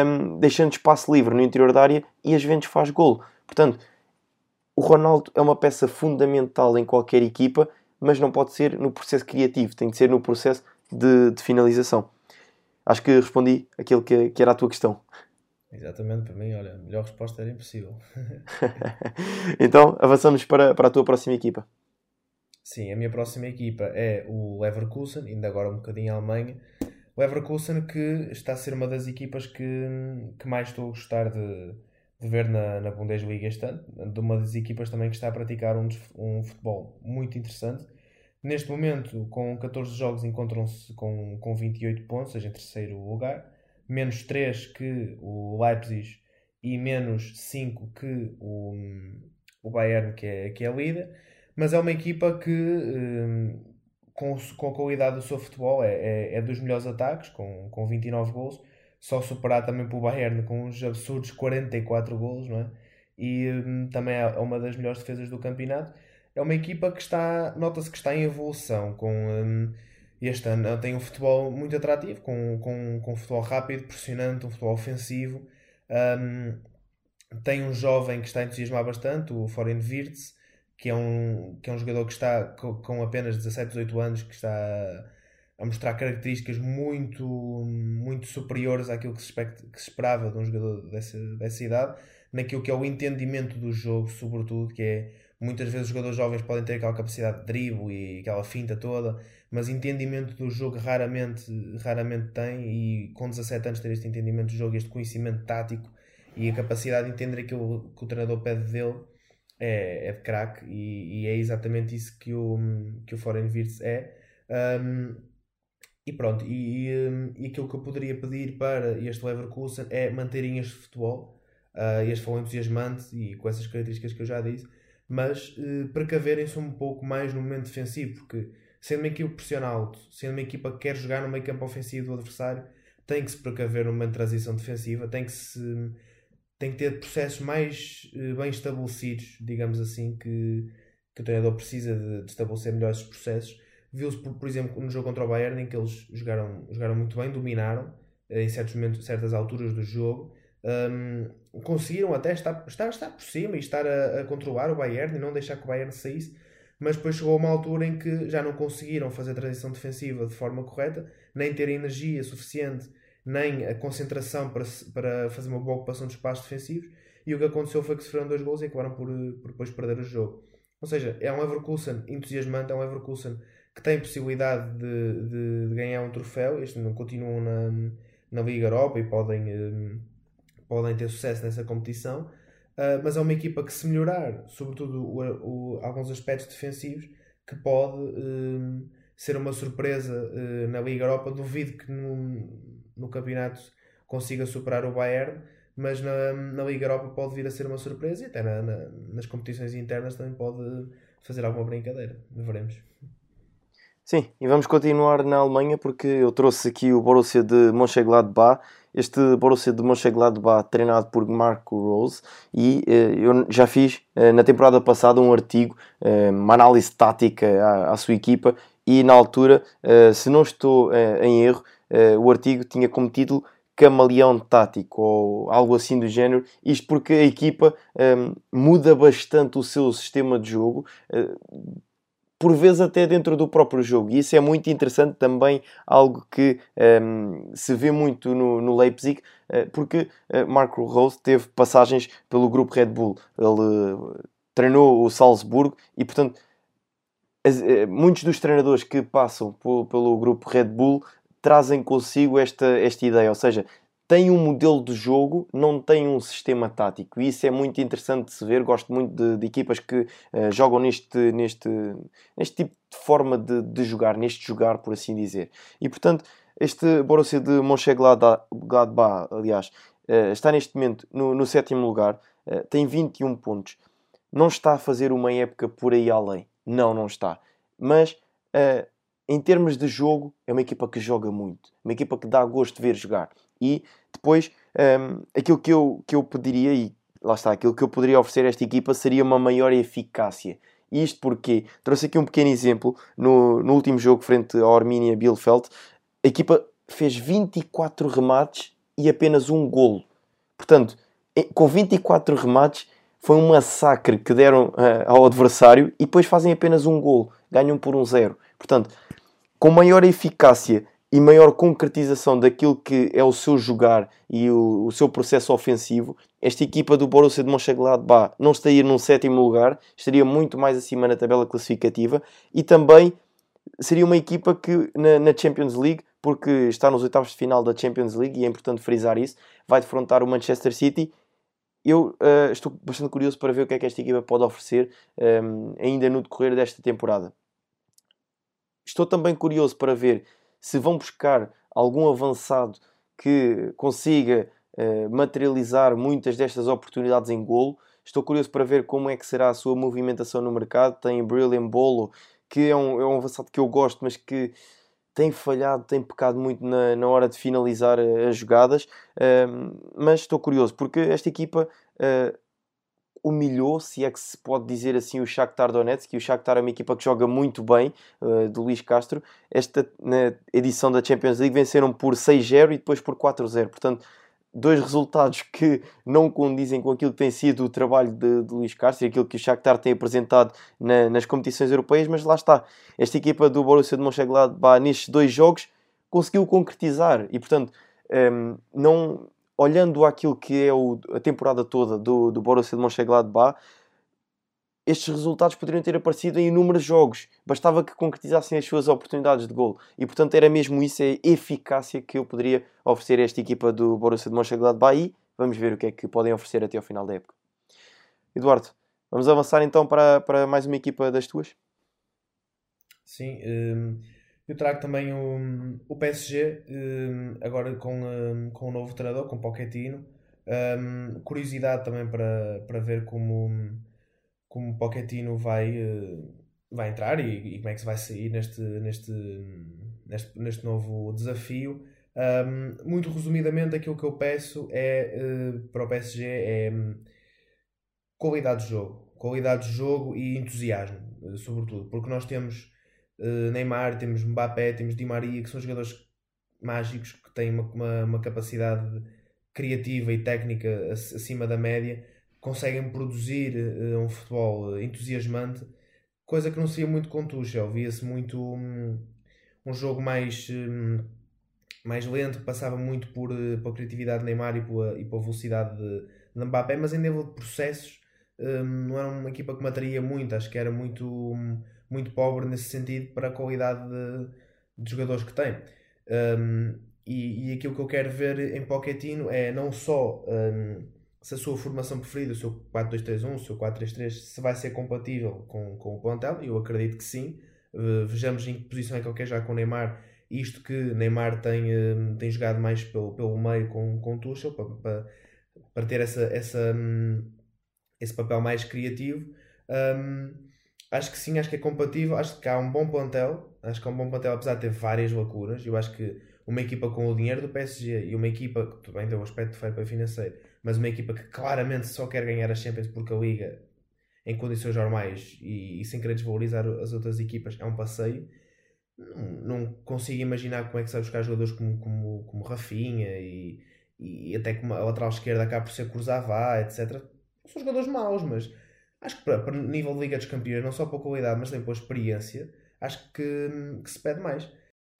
um, deixando espaço livre no interior da área e as Juventus faz gol. Portanto, o Ronaldo é uma peça fundamental em qualquer equipa, mas não pode ser no processo criativo, tem de ser no processo de, de finalização. Acho que respondi aquilo que, que era a tua questão. Exatamente, para mim, olha, a melhor resposta era impossível. então, avançamos para, para a tua próxima equipa. Sim, a minha próxima equipa é o Leverkusen, ainda agora um bocadinho a Alemanha. O Leverkusen que está a ser uma das equipas que, que mais estou a gostar de, de ver na, na Bundesliga este ano, de uma das equipas também que está a praticar um, um futebol muito interessante. Neste momento, com 14 jogos, encontram-se com, com 28 pontos, seja em terceiro lugar, menos 3 que o Leipzig e menos 5 que o, o Bayern, que é, que é líder mas é uma equipa que, um, com, com a qualidade do seu futebol, é, é, é, dos melhores ataques, com, com 29 gols, só superar também pelo Bayern com uns absurdos 44 gols, não é? E um, também é uma das melhores defesas do campeonato. É uma equipa que está, nota-se que está em evolução, com um, este ano tem um futebol muito atrativo, com, com, com um futebol rápido, pressionante, um futebol ofensivo. Um, tem um jovem que está a entusiasmar bastante, o Foreign Wirtz, que é um, que é um jogador que está com, apenas 17, 18 anos, que está a mostrar características muito, muito superiores àquilo que se, expect, que se esperava de um jogador dessa, dessa idade, naquilo que é o entendimento do jogo, sobretudo, que é muitas vezes os jogadores jovens podem ter aquela capacidade de drible e aquela finta toda, mas entendimento do jogo raramente, raramente tem e com 17 anos ter este entendimento do jogo, este conhecimento tático e a capacidade de entender aquilo que o treinador pede dele é, é de craque e, e, é exatamente isso que o, que o Foreign Virtus é. Um, e pronto, e, e, aquilo que eu poderia pedir para este Leverkusen é manterem este futebol, uh, este futebol entusiasmante e com essas características que eu já disse, mas uh, precaverem-se um pouco mais no momento defensivo, porque sendo uma equipa pressiona alto, sendo uma equipa que quer jogar no meio campo ofensivo do adversário, tem que se precaver de transição defensiva, tem que se tem que ter processos mais uh, bem estabelecidos, digamos assim, que, que o treinador precisa de, de estabelecer melhores processos. Viu-se, por, por, exemplo, no jogo contra o Bayern, em que eles jogaram, jogaram muito bem, dominaram uh, em certos momentos, certas alturas do jogo. Um, conseguiram até estar, estar, estar por cima e estar a, a, controlar o Bayern e não deixar que o Bayern saísse, mas depois chegou uma altura em que já não conseguiram fazer a transição defensiva de forma correta, nem ter energia suficiente nem a concentração para, para fazer uma boa ocupação de espaços defensivos. E o que aconteceu foi que sofreram dois gols e acabaram por, por depois perder o jogo. Ou seja, é um Leverkusen entusiasmante, é um Leverkusen que tem possibilidade de, de, de ganhar um troféu. Estes não continuam na, na Liga Europa e podem, um, podem ter sucesso nessa competição. Uh, mas é uma equipa que, se melhorar, sobretudo o, o, alguns aspectos defensivos, que pode um, ser uma surpresa uh, na Liga Europa. Duvido que no, no campeonato consiga superar o Bayern, mas na, na Liga Europa pode vir a ser uma surpresa e até na, na, nas competições internas também pode fazer alguma brincadeira. Veremos. Sim, e vamos continuar na Alemanha porque eu trouxe aqui o Borussia de Mönchengladbach, este Borussia de Mönchengladbach treinado por Marco Rose e eh, eu já fiz eh, na temporada passada um artigo, eh, uma análise tática à, à, sua equipa e na altura, eh, se não estou eh, em erro, eh, o artigo tinha como título camaleão tático ou algo assim do género. Isto porque a equipa muda bastante o seu sistema de jogo. Por vezes até dentro do próprio jogo. E isso é muito interessante também, algo que um, se vê muito no, no Leipzig, uh, porque uh, Marco Rose teve passagens pelo grupo Red Bull. Ele uh, treinou o Salzburgo e, portanto, muitos dos treinadores que passam pelo grupo Red Bull trazem consigo esta, esta ideia, ou seja, tem um modelo de jogo, não tem um sistema tático. E isso é muito interessante de se ver. Gosto muito de, de equipas que uh, jogam neste, neste, neste tipo de forma de, de, jogar, neste jogar, por assim dizer. E portanto, este Borussia de Mönchengladbach, aliás, uh, está neste momento no, no sétimo lugar, uh, tem 21 pontos. Não está a fazer uma época por aí além. Não, não está. Mas em termos de jogo, é uma equipa que joga muito, uma equipa que dá gosto de ver jogar. E depois, um, aquilo que eu, que eu pediria, e lá está, aquilo que eu poderia oferecer a esta equipa seria uma maior eficácia. Isto porque trouxe aqui um pequeno exemplo no, no último jogo frente à Arminia Bielefeld, a equipa fez 24 remates e apenas um golo. Portanto, com 24 remates, foi um massacre que deram uh, ao adversário e depois fazem apenas um golo, ganham por um zero. Portanto, com maior eficácia e maior concretização daquilo que é o seu jogar e o, o seu processo ofensivo, esta equipa do Borussia de Mönchengladbach não estaria num sétimo lugar, estaria muito mais acima na tabela classificativa e também seria uma equipa que na, na Champions League, porque está nos oitavos de final da Champions League e é importante frisar isso, vai defrontar o Manchester City. Eu uh, estou bastante curioso para ver o que é que esta equipa pode oferecer um, ainda no decorrer desta temporada. Estou também curioso para ver se vão buscar algum avançado que consiga uh, materializar muitas destas oportunidades em golo. Estou curioso para ver como é que será a sua movimentação no mercado. Tem Brilliant Bolo, que é um, é um avançado que eu gosto, mas que tem falhado, tem pecado muito na, na hora de finalizar eh, as jogadas. Uh, mas estou curioso, porque esta equipa uh, humilhou, se é que se pode dizer assim, o Shakhtar Donetsk, que o Shakhtar é uma equipa que joga muito bem, uh, do Luís Castro. Esta na edição da Champions League venceram por 6-0 e depois por 4-0. Portanto, dois resultados que não condizem com aquilo que tem sido o trabalho de, de Luís Castro e aquilo que o Shakhtar tem apresentado na, nas competições europeias, mas lá está. Esta equipa do Borussia de Mönchengladbach nestes dois jogos conseguiu concretizar e, portanto, um, ehm, não olhando aquilo que é o, a temporada toda do, do Borussia de Mönchengladbach, estes resultados poderiam ter aparecido em inúmeros jogos. Bastava que concretizassem as suas oportunidades de gol. E, portanto, era mesmo isso, a eficácia que eu poderia oferecer a esta equipa do Borussia de Mönchengladbach e vamos ver o que é que podem oferecer até ao final da época. Eduardo, vamos avançar então para, para mais uma equipa das tuas? Sim, um eu trago também o, o PSG, um, agora com, um, com o novo treinador, com Pochettino. Um, curiosidade também para, para ver como, como Pochettino vai, vai entrar e, e, como é que se vai sair neste, neste, neste, neste novo desafio. Muito resumidamente, aquilo que eu peço é para o PSG é qualidade de jogo, qualidade de jogo e entusiasmo, uh, sobretudo, porque nós temos uh, Neymar, temos Mbappé, temos Di Maria, que são jogadores mágicos que têm uma, uma, uma capacidade criativa e técnica acima da média, conseguem produzir uh, um futebol entusiasmante, coisa que não seria muito com Tuchel, via-se muito um, um, jogo mais, um, mais lento, passava muito por, uh, pela criatividade de Neymar e pela, e pela velocidade de, de Mbappé, mas em nível de processos um, não era uma equipa que mataria muito, acho que era muito, muito pobre nesse sentido para a qualidade de, de jogadores que tem. Um, e, e aquilo que eu quero ver em Pochettino é não só um, se a sua formação preferida, o seu 4-2-3-1, o seu 4-3-3, se vai ser compatível com, com o plantel, eu acredito que sim. Uh, vejamos em que posição é que ele quer já com o Neymar, isto que Neymar tem, tem jogado mais pelo, pelo meio com, com Tuchel, para, para, para ter essa, essa, um, esse papel mais criativo. Um, acho que sim, acho que é compatível, acho que há um bom plantel, acho que é um bom plantel, apesar de ter várias lacunas. Eu acho que uma equipa com o dinheiro do PSG e uma equipa que também tem o aspecto de feio financeiro, mas uma equipa que claramente só quer ganhar a Champions porque a Liga, em condições normais e, e sem querer desvalorizar as outras equipas, é um passeio. Não, não, consigo imaginar como é que se buscar jogadores como, como, como Rafinha e, e até como a lateral esquerda acaba por ser Cruzavá, etc são jogadores maus, mas acho que para, para nível de Liga dos Campeões, não só para qualidade, mas também para experiência, acho que, que, se pede mais.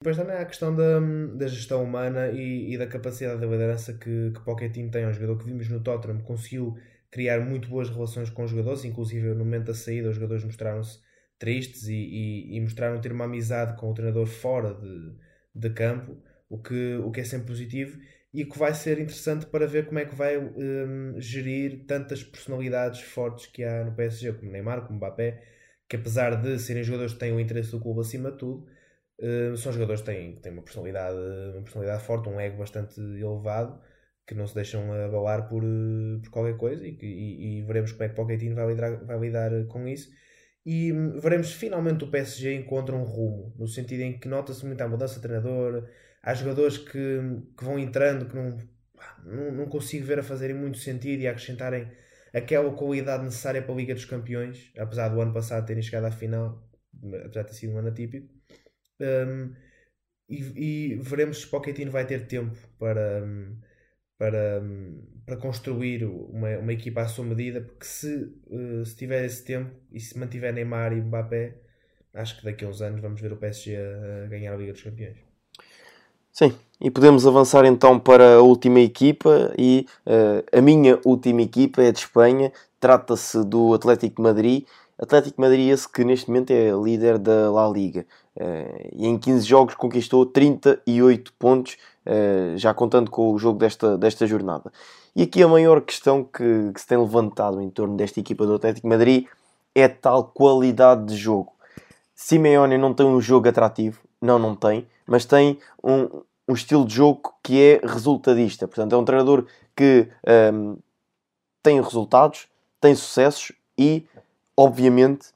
Depois também há a questão da, da gestão humana e, e da capacidade de liderança que, que Pochettino tem. É um jogador que vimos no Tottenham, conseguiu criar muito boas relações com os jogadores, inclusive no momento da saída os jogadores mostraram-se tristes e, e, e, mostraram ter uma amizade com o treinador fora de, de campo, o que, o que é sempre positivo e que vai ser interessante para ver como é que vai um, gerir tantas personalidades fortes que há no PSG, como Neymar, como Mbappé, que apesar de serem jogadores que têm o interesse do clube acima de tudo, uh, são jogadores que têm, têm uma, personalidade, uma personalidade forte, um ego bastante elevado, que não se deixam abalar por, uh, por qualquer coisa e, e, e, veremos como é que Pochettino vai lidar, vai lidar com isso. E um, veremos finalmente o PSG encontra um rumo, no sentido em que nota-se muito a mudança de treinador, há jogadores que, que vão entrando que não, não, não consigo ver a fazerem muito sentido e a acrescentarem aquela qualidade necessária para a Liga dos Campeões, apesar do ano passado terem chegado à final, apesar de ter sido um ano atípico. Um, e, e, veremos se Pochettino vai ter tempo para, para, para construir uma, uma equipa à sua medida, porque se, uh, se tiver esse tempo e se mantiver Neymar e Mbappé, acho que daqui a uns anos vamos ver o PSG a ganhar a Liga dos Campeões. Sim, e podemos avançar então para a última equipa e uh, a minha última equipa é de Espanha, trata-se do Atlético Madrid. Atlético Madrid esse que neste momento é líder da La Liga uh, e em 15 jogos conquistou 38 pontos, uh, já contando com o jogo desta, desta jornada. E aqui a maior questão que, que se tem levantado em torno desta equipa do Atlético Madrid é tal qualidade de jogo. Simeone não tem um jogo atrativo, não, não tem, mas tem um, um estilo de jogo que é resultadista. Portanto, é um treinador que um, tem resultados, tem sucessos e, obviamente,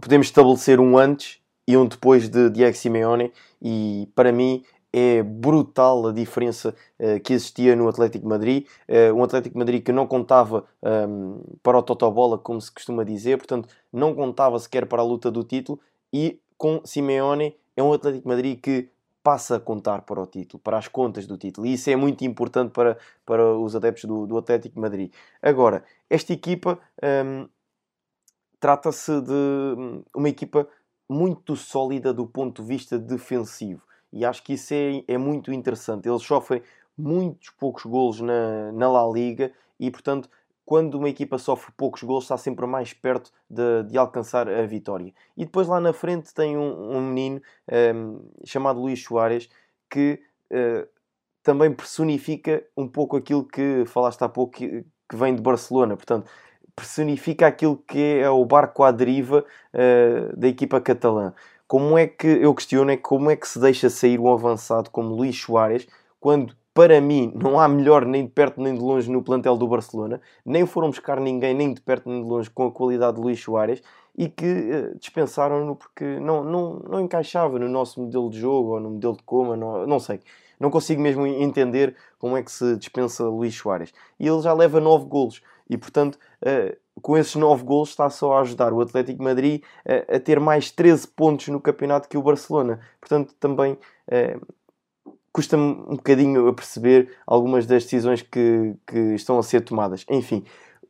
podemos estabelecer um antes e um depois de Diego Simeone e, para mim, é brutal a diferença uh, que existia no Atlético Madrid. Uh, um Atlético Madrid que não contava um, para o Totobola, como se costuma dizer, portanto, não contava sequer para a luta do título. E com Simeone é um Atlético Madrid que passa a contar para o título, para as contas do título. E isso é muito importante para, para os adeptos do, do Atlético Madrid. Agora, esta equipa hum, trata-se de hum, uma equipa muito sólida do ponto de vista defensivo. E acho que isso é, é muito interessante. Eles sofrem muitos poucos golos na, na La Liga e, portanto, quando uma equipa sofre poucos gols, está sempre mais perto de, de alcançar a vitória. E depois lá na frente tem um, um menino um, ehm, chamado Luís Soares que uh, também personifica um pouco aquilo que falaste há pouco que, que, vem de Barcelona. Portanto, personifica aquilo que é o barco à deriva uh, da equipa catalã. Como é que eu questiono é como é que se deixa sair um avançado como Luís Soares quando para mim, não há melhor nem de perto nem de longe no plantel do Barcelona. Nem foram buscar ninguém, nem de perto nem de longe, com a qualidade de Luís Soares e que uh, dispensaram-no porque não, não, não encaixava no nosso modelo de jogo ou no modelo de coma, não, não sei. Não consigo mesmo entender como é que se dispensa Luís Soares. E ele já leva 9 golos e, portanto, uh, com esses 9 golos está só a ajudar o Atlético Madrid uh, a ter mais 13 pontos no campeonato que o Barcelona. Portanto, também custa-me um bocadinho a perceber algumas das decisões que, que estão a ser tomadas. Enfim,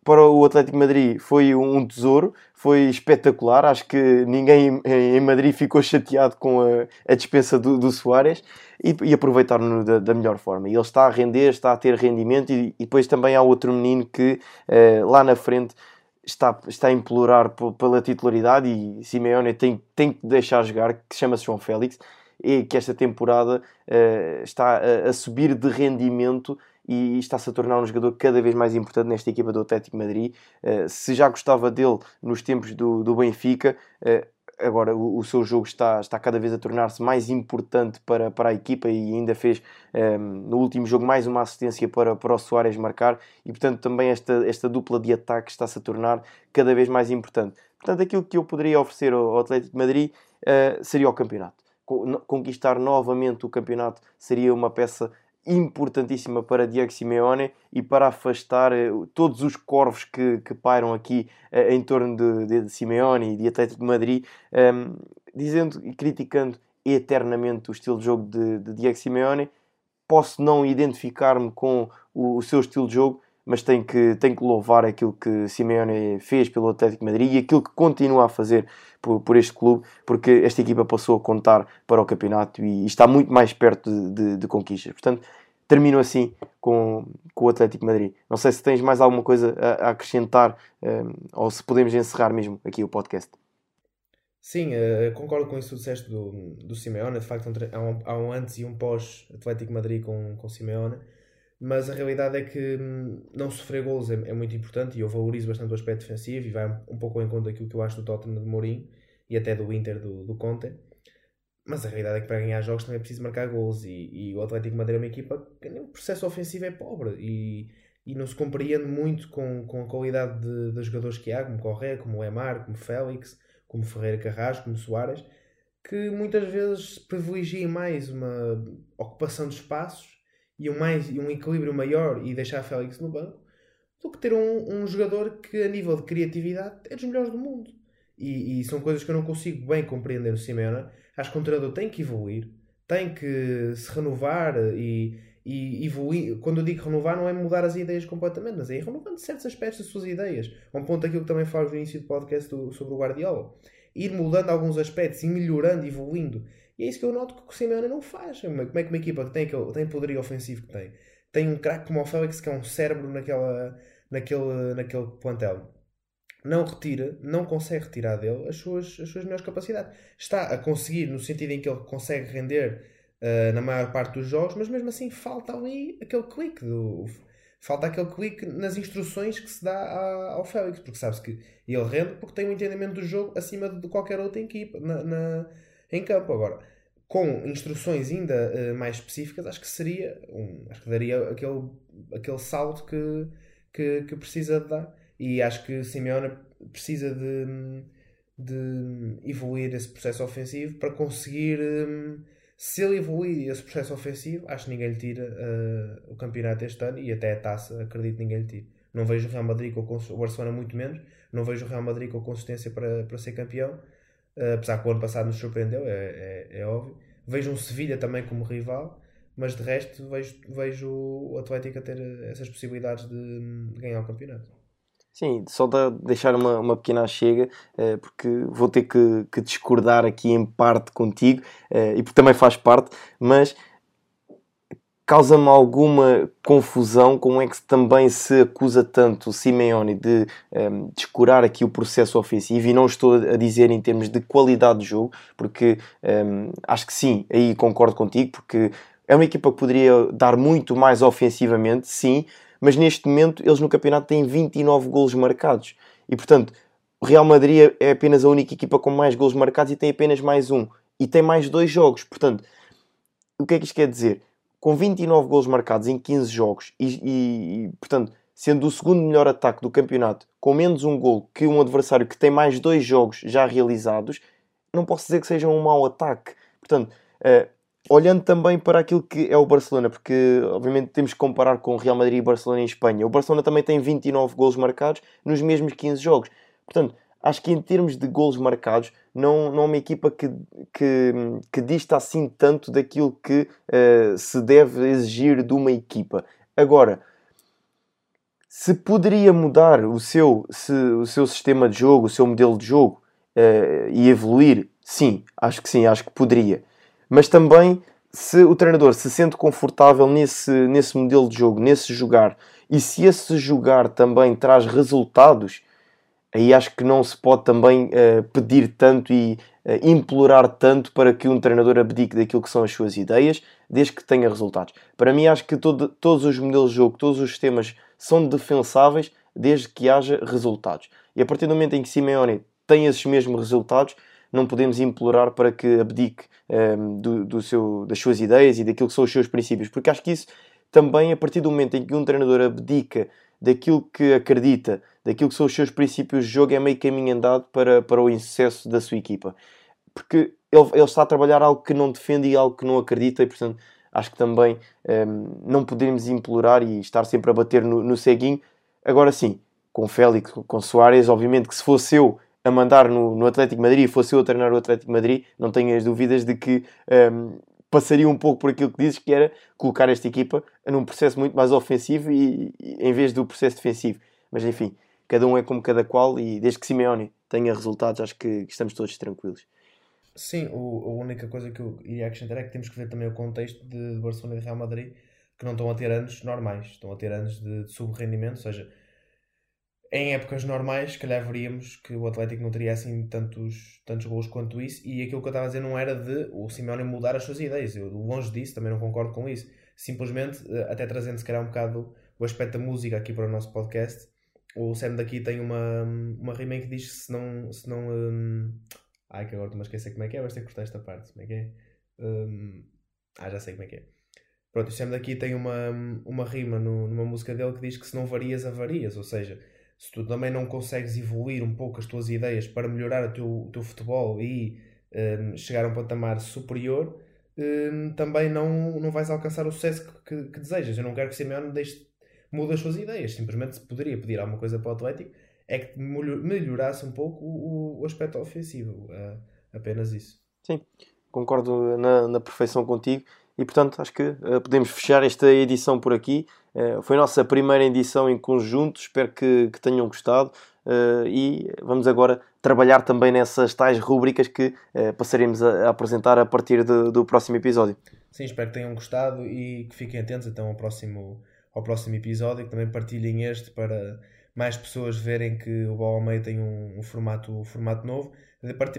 para o Atlético Madrid foi um tesouro, foi espetacular. Acho que ninguém em Madrid ficou chateado com a, a dispensa do, do Soares e, e aproveitaram-no da, da, melhor forma. Ele está a render, está a ter rendimento, e, e depois também há outro menino que uh, lá na frente está, está a implorar pela titularidade e Simeone tem, tem que deixar jogar, que chama-se João Félix, e que esta temporada uh, está a, a, subir de rendimento e está-se a tornar um jogador cada vez mais importante nesta equipa do Atlético Madrid. Uh, se já gostava dele nos tempos do, do Benfica, uh, agora o, o, seu jogo está, está cada vez a tornar-se mais importante para, para a equipa e ainda fez um, no último jogo mais uma assistência para, para o Soares marcar e portanto também esta, esta dupla de ataque está-se a tornar cada vez mais importante. Portanto, aquilo que eu poderia oferecer ao, ao Atlético de Madrid uh, seria o campeonato. Conquistar novamente o campeonato seria uma peça importantíssima para Diego Simeone e para afastar eh, todos os corvos que, que pairam aqui uh, em torno de, de, Simeone e de Atlético de Madrid, um, ehm, dizendo e criticando eternamente o estilo de jogo de, de Diego Simeone. Posso não identificar-me com o, o, seu estilo de jogo, mas tenho que, tenho que louvar aquilo que Simeone fez pelo Atlético Madrid e aquilo que continua a fazer por, por, este clube, porque esta equipa passou a contar para o campeonato e, e está muito mais perto de, de, de, conquistas. Portanto, termino assim com, com o Atlético Madrid. Não sei se tens mais alguma coisa a, a acrescentar um, eh, ou se podemos encerrar mesmo aqui o podcast. Sim, uh, concordo com isso que disseste do, do Simeone. De facto, há um, há um antes e um pós Atlético Madrid com, com Simeone mas a realidade é que hum, não sofrer gols é, é, muito importante e eu valorizo bastante o aspecto defensivo e vai um, pouco ao encontro daquilo que eu acho do Tottenham de Mourinho e até do Inter do, do Conte. Mas a realidade é que para ganhar jogos também é preciso marcar gols e, e o Atlético Madrid é uma equipa que o processo ofensivo é pobre e, e não se compreende muito com, com a qualidade de, de jogadores que há, como Correa, como Emar, como Félix, como Ferreira Carrasco, como Soares, que muitas vezes privilegiem mais uma ocupação de espaços e um, mais, e um equilíbrio maior e deixar Félix no banco do que ter um, um jogador que, a nível de criatividade, é dos melhores do mundo. E, e, são coisas que eu não consigo bem compreender no Simeone. Acho que o treinador tem que evoluir, tem que se renovar e, e evoluir. Quando eu digo renovar, não é mudar as ideias completamente, mas é ir renovando certos aspectos das suas ideias. Um ponto aquilo que também falo no início do podcast do, sobre o Guardiola. Ir mudando alguns aspectos e melhorando, evoluindo. E é isso que eu noto que o Simeone não faz. Como é que uma equipa que tem, que tem poderio ofensivo que tem, tem um craque como o Félix que é um cérebro naquela, naquele, naquele plantel, não retira, não consegue retirar dele as suas, as suas melhores capacidades. Está a conseguir no sentido em que ele consegue render uh, na maior parte dos jogos, mas mesmo assim falta ali aquele clique do, falta aquele clique nas instruções que se dá ao Félix, porque sabes que ele rende porque tem um entendimento do jogo acima de qualquer outra equipa na, na, em campo. Agora, com instruções ainda uh, mais específicas, acho que seria, um, acho que daria aquele, aquele salto que, que, que, precisa de dar. E acho que Simeone precisa de, de evoluir esse processo ofensivo para conseguir. Um, se ele evoluir esse processo ofensivo, acho que ninguém lhe tira uh, o campeonato este ano e até a taça, acredito ninguém lhe tira. Não vejo o Real Madrid com o Barcelona muito menos, não vejo o Real Madrid com consistência para, para ser campeão apesar que o ano passado nos surpreendeu, é, é, é óbvio. Vejo um Sevilha também como rival, mas de resto vejo, vejo o Atlético a ter essas possibilidades de, de ganhar o campeonato. Sim, só de deixar uma, uma pequena chega, uh, porque vou ter que, que, discordar aqui em parte contigo, e porque também faz parte, mas causa-me alguma confusão como é que também se acusa tanto o Simeone de um, ehm, descurar aqui o processo ofensivo e não estou a dizer em termos de qualidade de jogo, porque um, ehm, acho que sim, aí concordo contigo, porque é uma equipa que poderia dar muito mais ofensivamente, sim, mas neste momento eles no campeonato têm 29 golos marcados. E portanto o Real Madrid é apenas a única equipa com mais golos marcados e tem apenas mais um. E tem mais dois jogos, portanto o que é que isto quer dizer? Com 29 gols marcados em 15 jogos e, e, e, portanto, sendo o segundo melhor ataque do campeonato, com menos um gol que um adversário que tem mais dois jogos já realizados, não posso dizer que seja um mau ataque. Portanto, uh, olhando também para aquilo que é o Barcelona, porque obviamente temos que comparar com o Real Madrid e Barcelona em Espanha. O Barcelona também tem 29 gols marcados nos mesmos 15 jogos. Portanto, acho que em termos de gols marcados, não, não é uma equipa que, que, que dista assim tanto daquilo que uh, se deve exigir de uma equipa. Agora, se poderia mudar o seu, se, o seu sistema de jogo, o seu modelo de jogo uh, e evoluir, sim, acho que sim, acho que poderia. Mas também, se o treinador se sente confortável nesse, nesse modelo de jogo, nesse jogar, e se esse jogar também traz resultados, aí acho que não se pode também uh, pedir tanto e uh, implorar tanto para que um treinador abdique daquilo que são as suas ideias, desde que tenha resultados. Para mim, acho que todo, todos os modelos de jogo, todos os sistemas são defensáveis desde que haja resultados. E a partir do momento em que Simeone tem esses mesmos resultados, não podemos implorar para que abdique um, ehm, do, do seu, das suas ideias e daquilo que são os seus princípios, porque acho que isso também, a partir do momento em que um treinador abdica daquilo que acredita, daquilo que são os seus princípios de jogo, é meio caminho andado para, para o insucesso da sua equipa. Porque ele, ele está a trabalhar algo que não defende e algo que não acredita, e portanto acho que também um, ehm, não podemos implorar e estar sempre a bater no, no ceguinho. Agora sim, com Félix, com Soares, obviamente que se fosse eu a mandar no, no Atlético Madrid, fosse eu a treinar o Atlético Madrid, não tenho as dúvidas de que um, ehm, passaria um pouco por aquilo que dizes, que era colocar esta equipa num processo muito mais ofensivo e, e, em vez do processo defensivo. Mas enfim, cada um é como cada qual e desde que Simeone tenha resultados, acho que estamos todos tranquilos. Sim, o, a única coisa que eu iria acrescentar é que temos que ver também o contexto de Barcelona e Real Madrid, que não estão a ter anos normais, estão a ter anos de, de sub-rendimento, ou seja, em épocas normais, se calhar veríamos que o Atlético não teria assim tantos, tantos gols quanto isso, e aquilo que eu estava a dizer não era de o Simeone mudar as suas ideias, eu longe disso, também não concordo com isso. Simplesmente, eh, até trazendo se calhar um bocado o aspecto da música aqui para o nosso podcast, o Sam daqui tem uma, uma rima que diz que se não. Se não um... Ai, que agora estou-me a esquecer como é que é, vais ter que cortar esta parte. Como é que é? Um... Ah, já sei como é que é. Pronto, o Sam daqui tem uma, uma rima no, numa música dele que diz que se não varias, avarias, ou seja se tu também não consegues evoluir um pouco as tuas ideias para melhorar o teu, o teu futebol e um, chegar a um patamar superior, um, também não, não vais alcançar o sucesso que, que, que, desejas. Eu não quero que o Simeone deixe, mude as suas ideias, simplesmente poderia pedir alguma coisa para o Atlético, é que melhorasse um pouco o, o aspecto ofensivo. Uh, apenas isso. Sim, concordo na, na perfeição contigo e portanto acho que uh, podemos fechar esta edição por aqui. Uh, foi a nossa primeira edição em conjunto, espero que, que tenham gostado uh, e vamos agora trabalhar também nessas tais rúbricas que passaremos a, a, apresentar a partir de, do próximo episódio. Sim, espero que tenham gostado e que fiquem atentos então ao próximo, ao próximo episódio que também partilhem este para mais pessoas verem que o Bola Meio tem um, um, formato, um formato novo.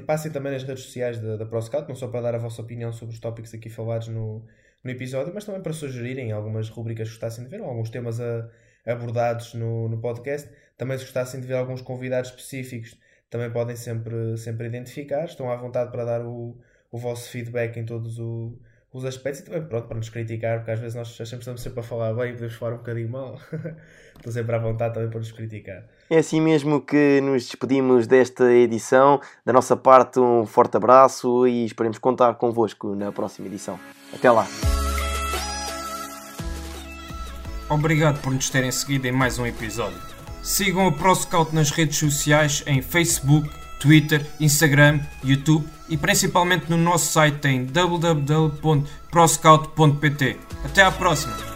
Passem também nas redes sociais da, da ProScout, não só para dar a vossa opinião sobre os tópicos aqui falados no, no episódio, mas também para sugerirem algumas rubricas que gostassem de ver, ou alguns temas a, abordados no, no podcast. Também se gostassem de ver alguns convidados específicos, também podem sempre, sempre identificar. Estão à vontade para dar o, o vosso feedback em todos o, os aspectos e também pronto, para nos criticar, porque às vezes nós sempre estamos sempre a falar bem e podemos falar um bocadinho mal. Estou sempre à vontade também para nos criticar. É assim mesmo que nos despedimos desta edição. Da nossa parte, um forte abraço e esperemos contar convosco na próxima edição. Até lá! Obrigado por nos terem seguido em mais um episódio. Sigam a ProScout nas redes sociais em Facebook, Twitter, Instagram, YouTube e principalmente no nosso site em www.proscout.pt. Até à próxima!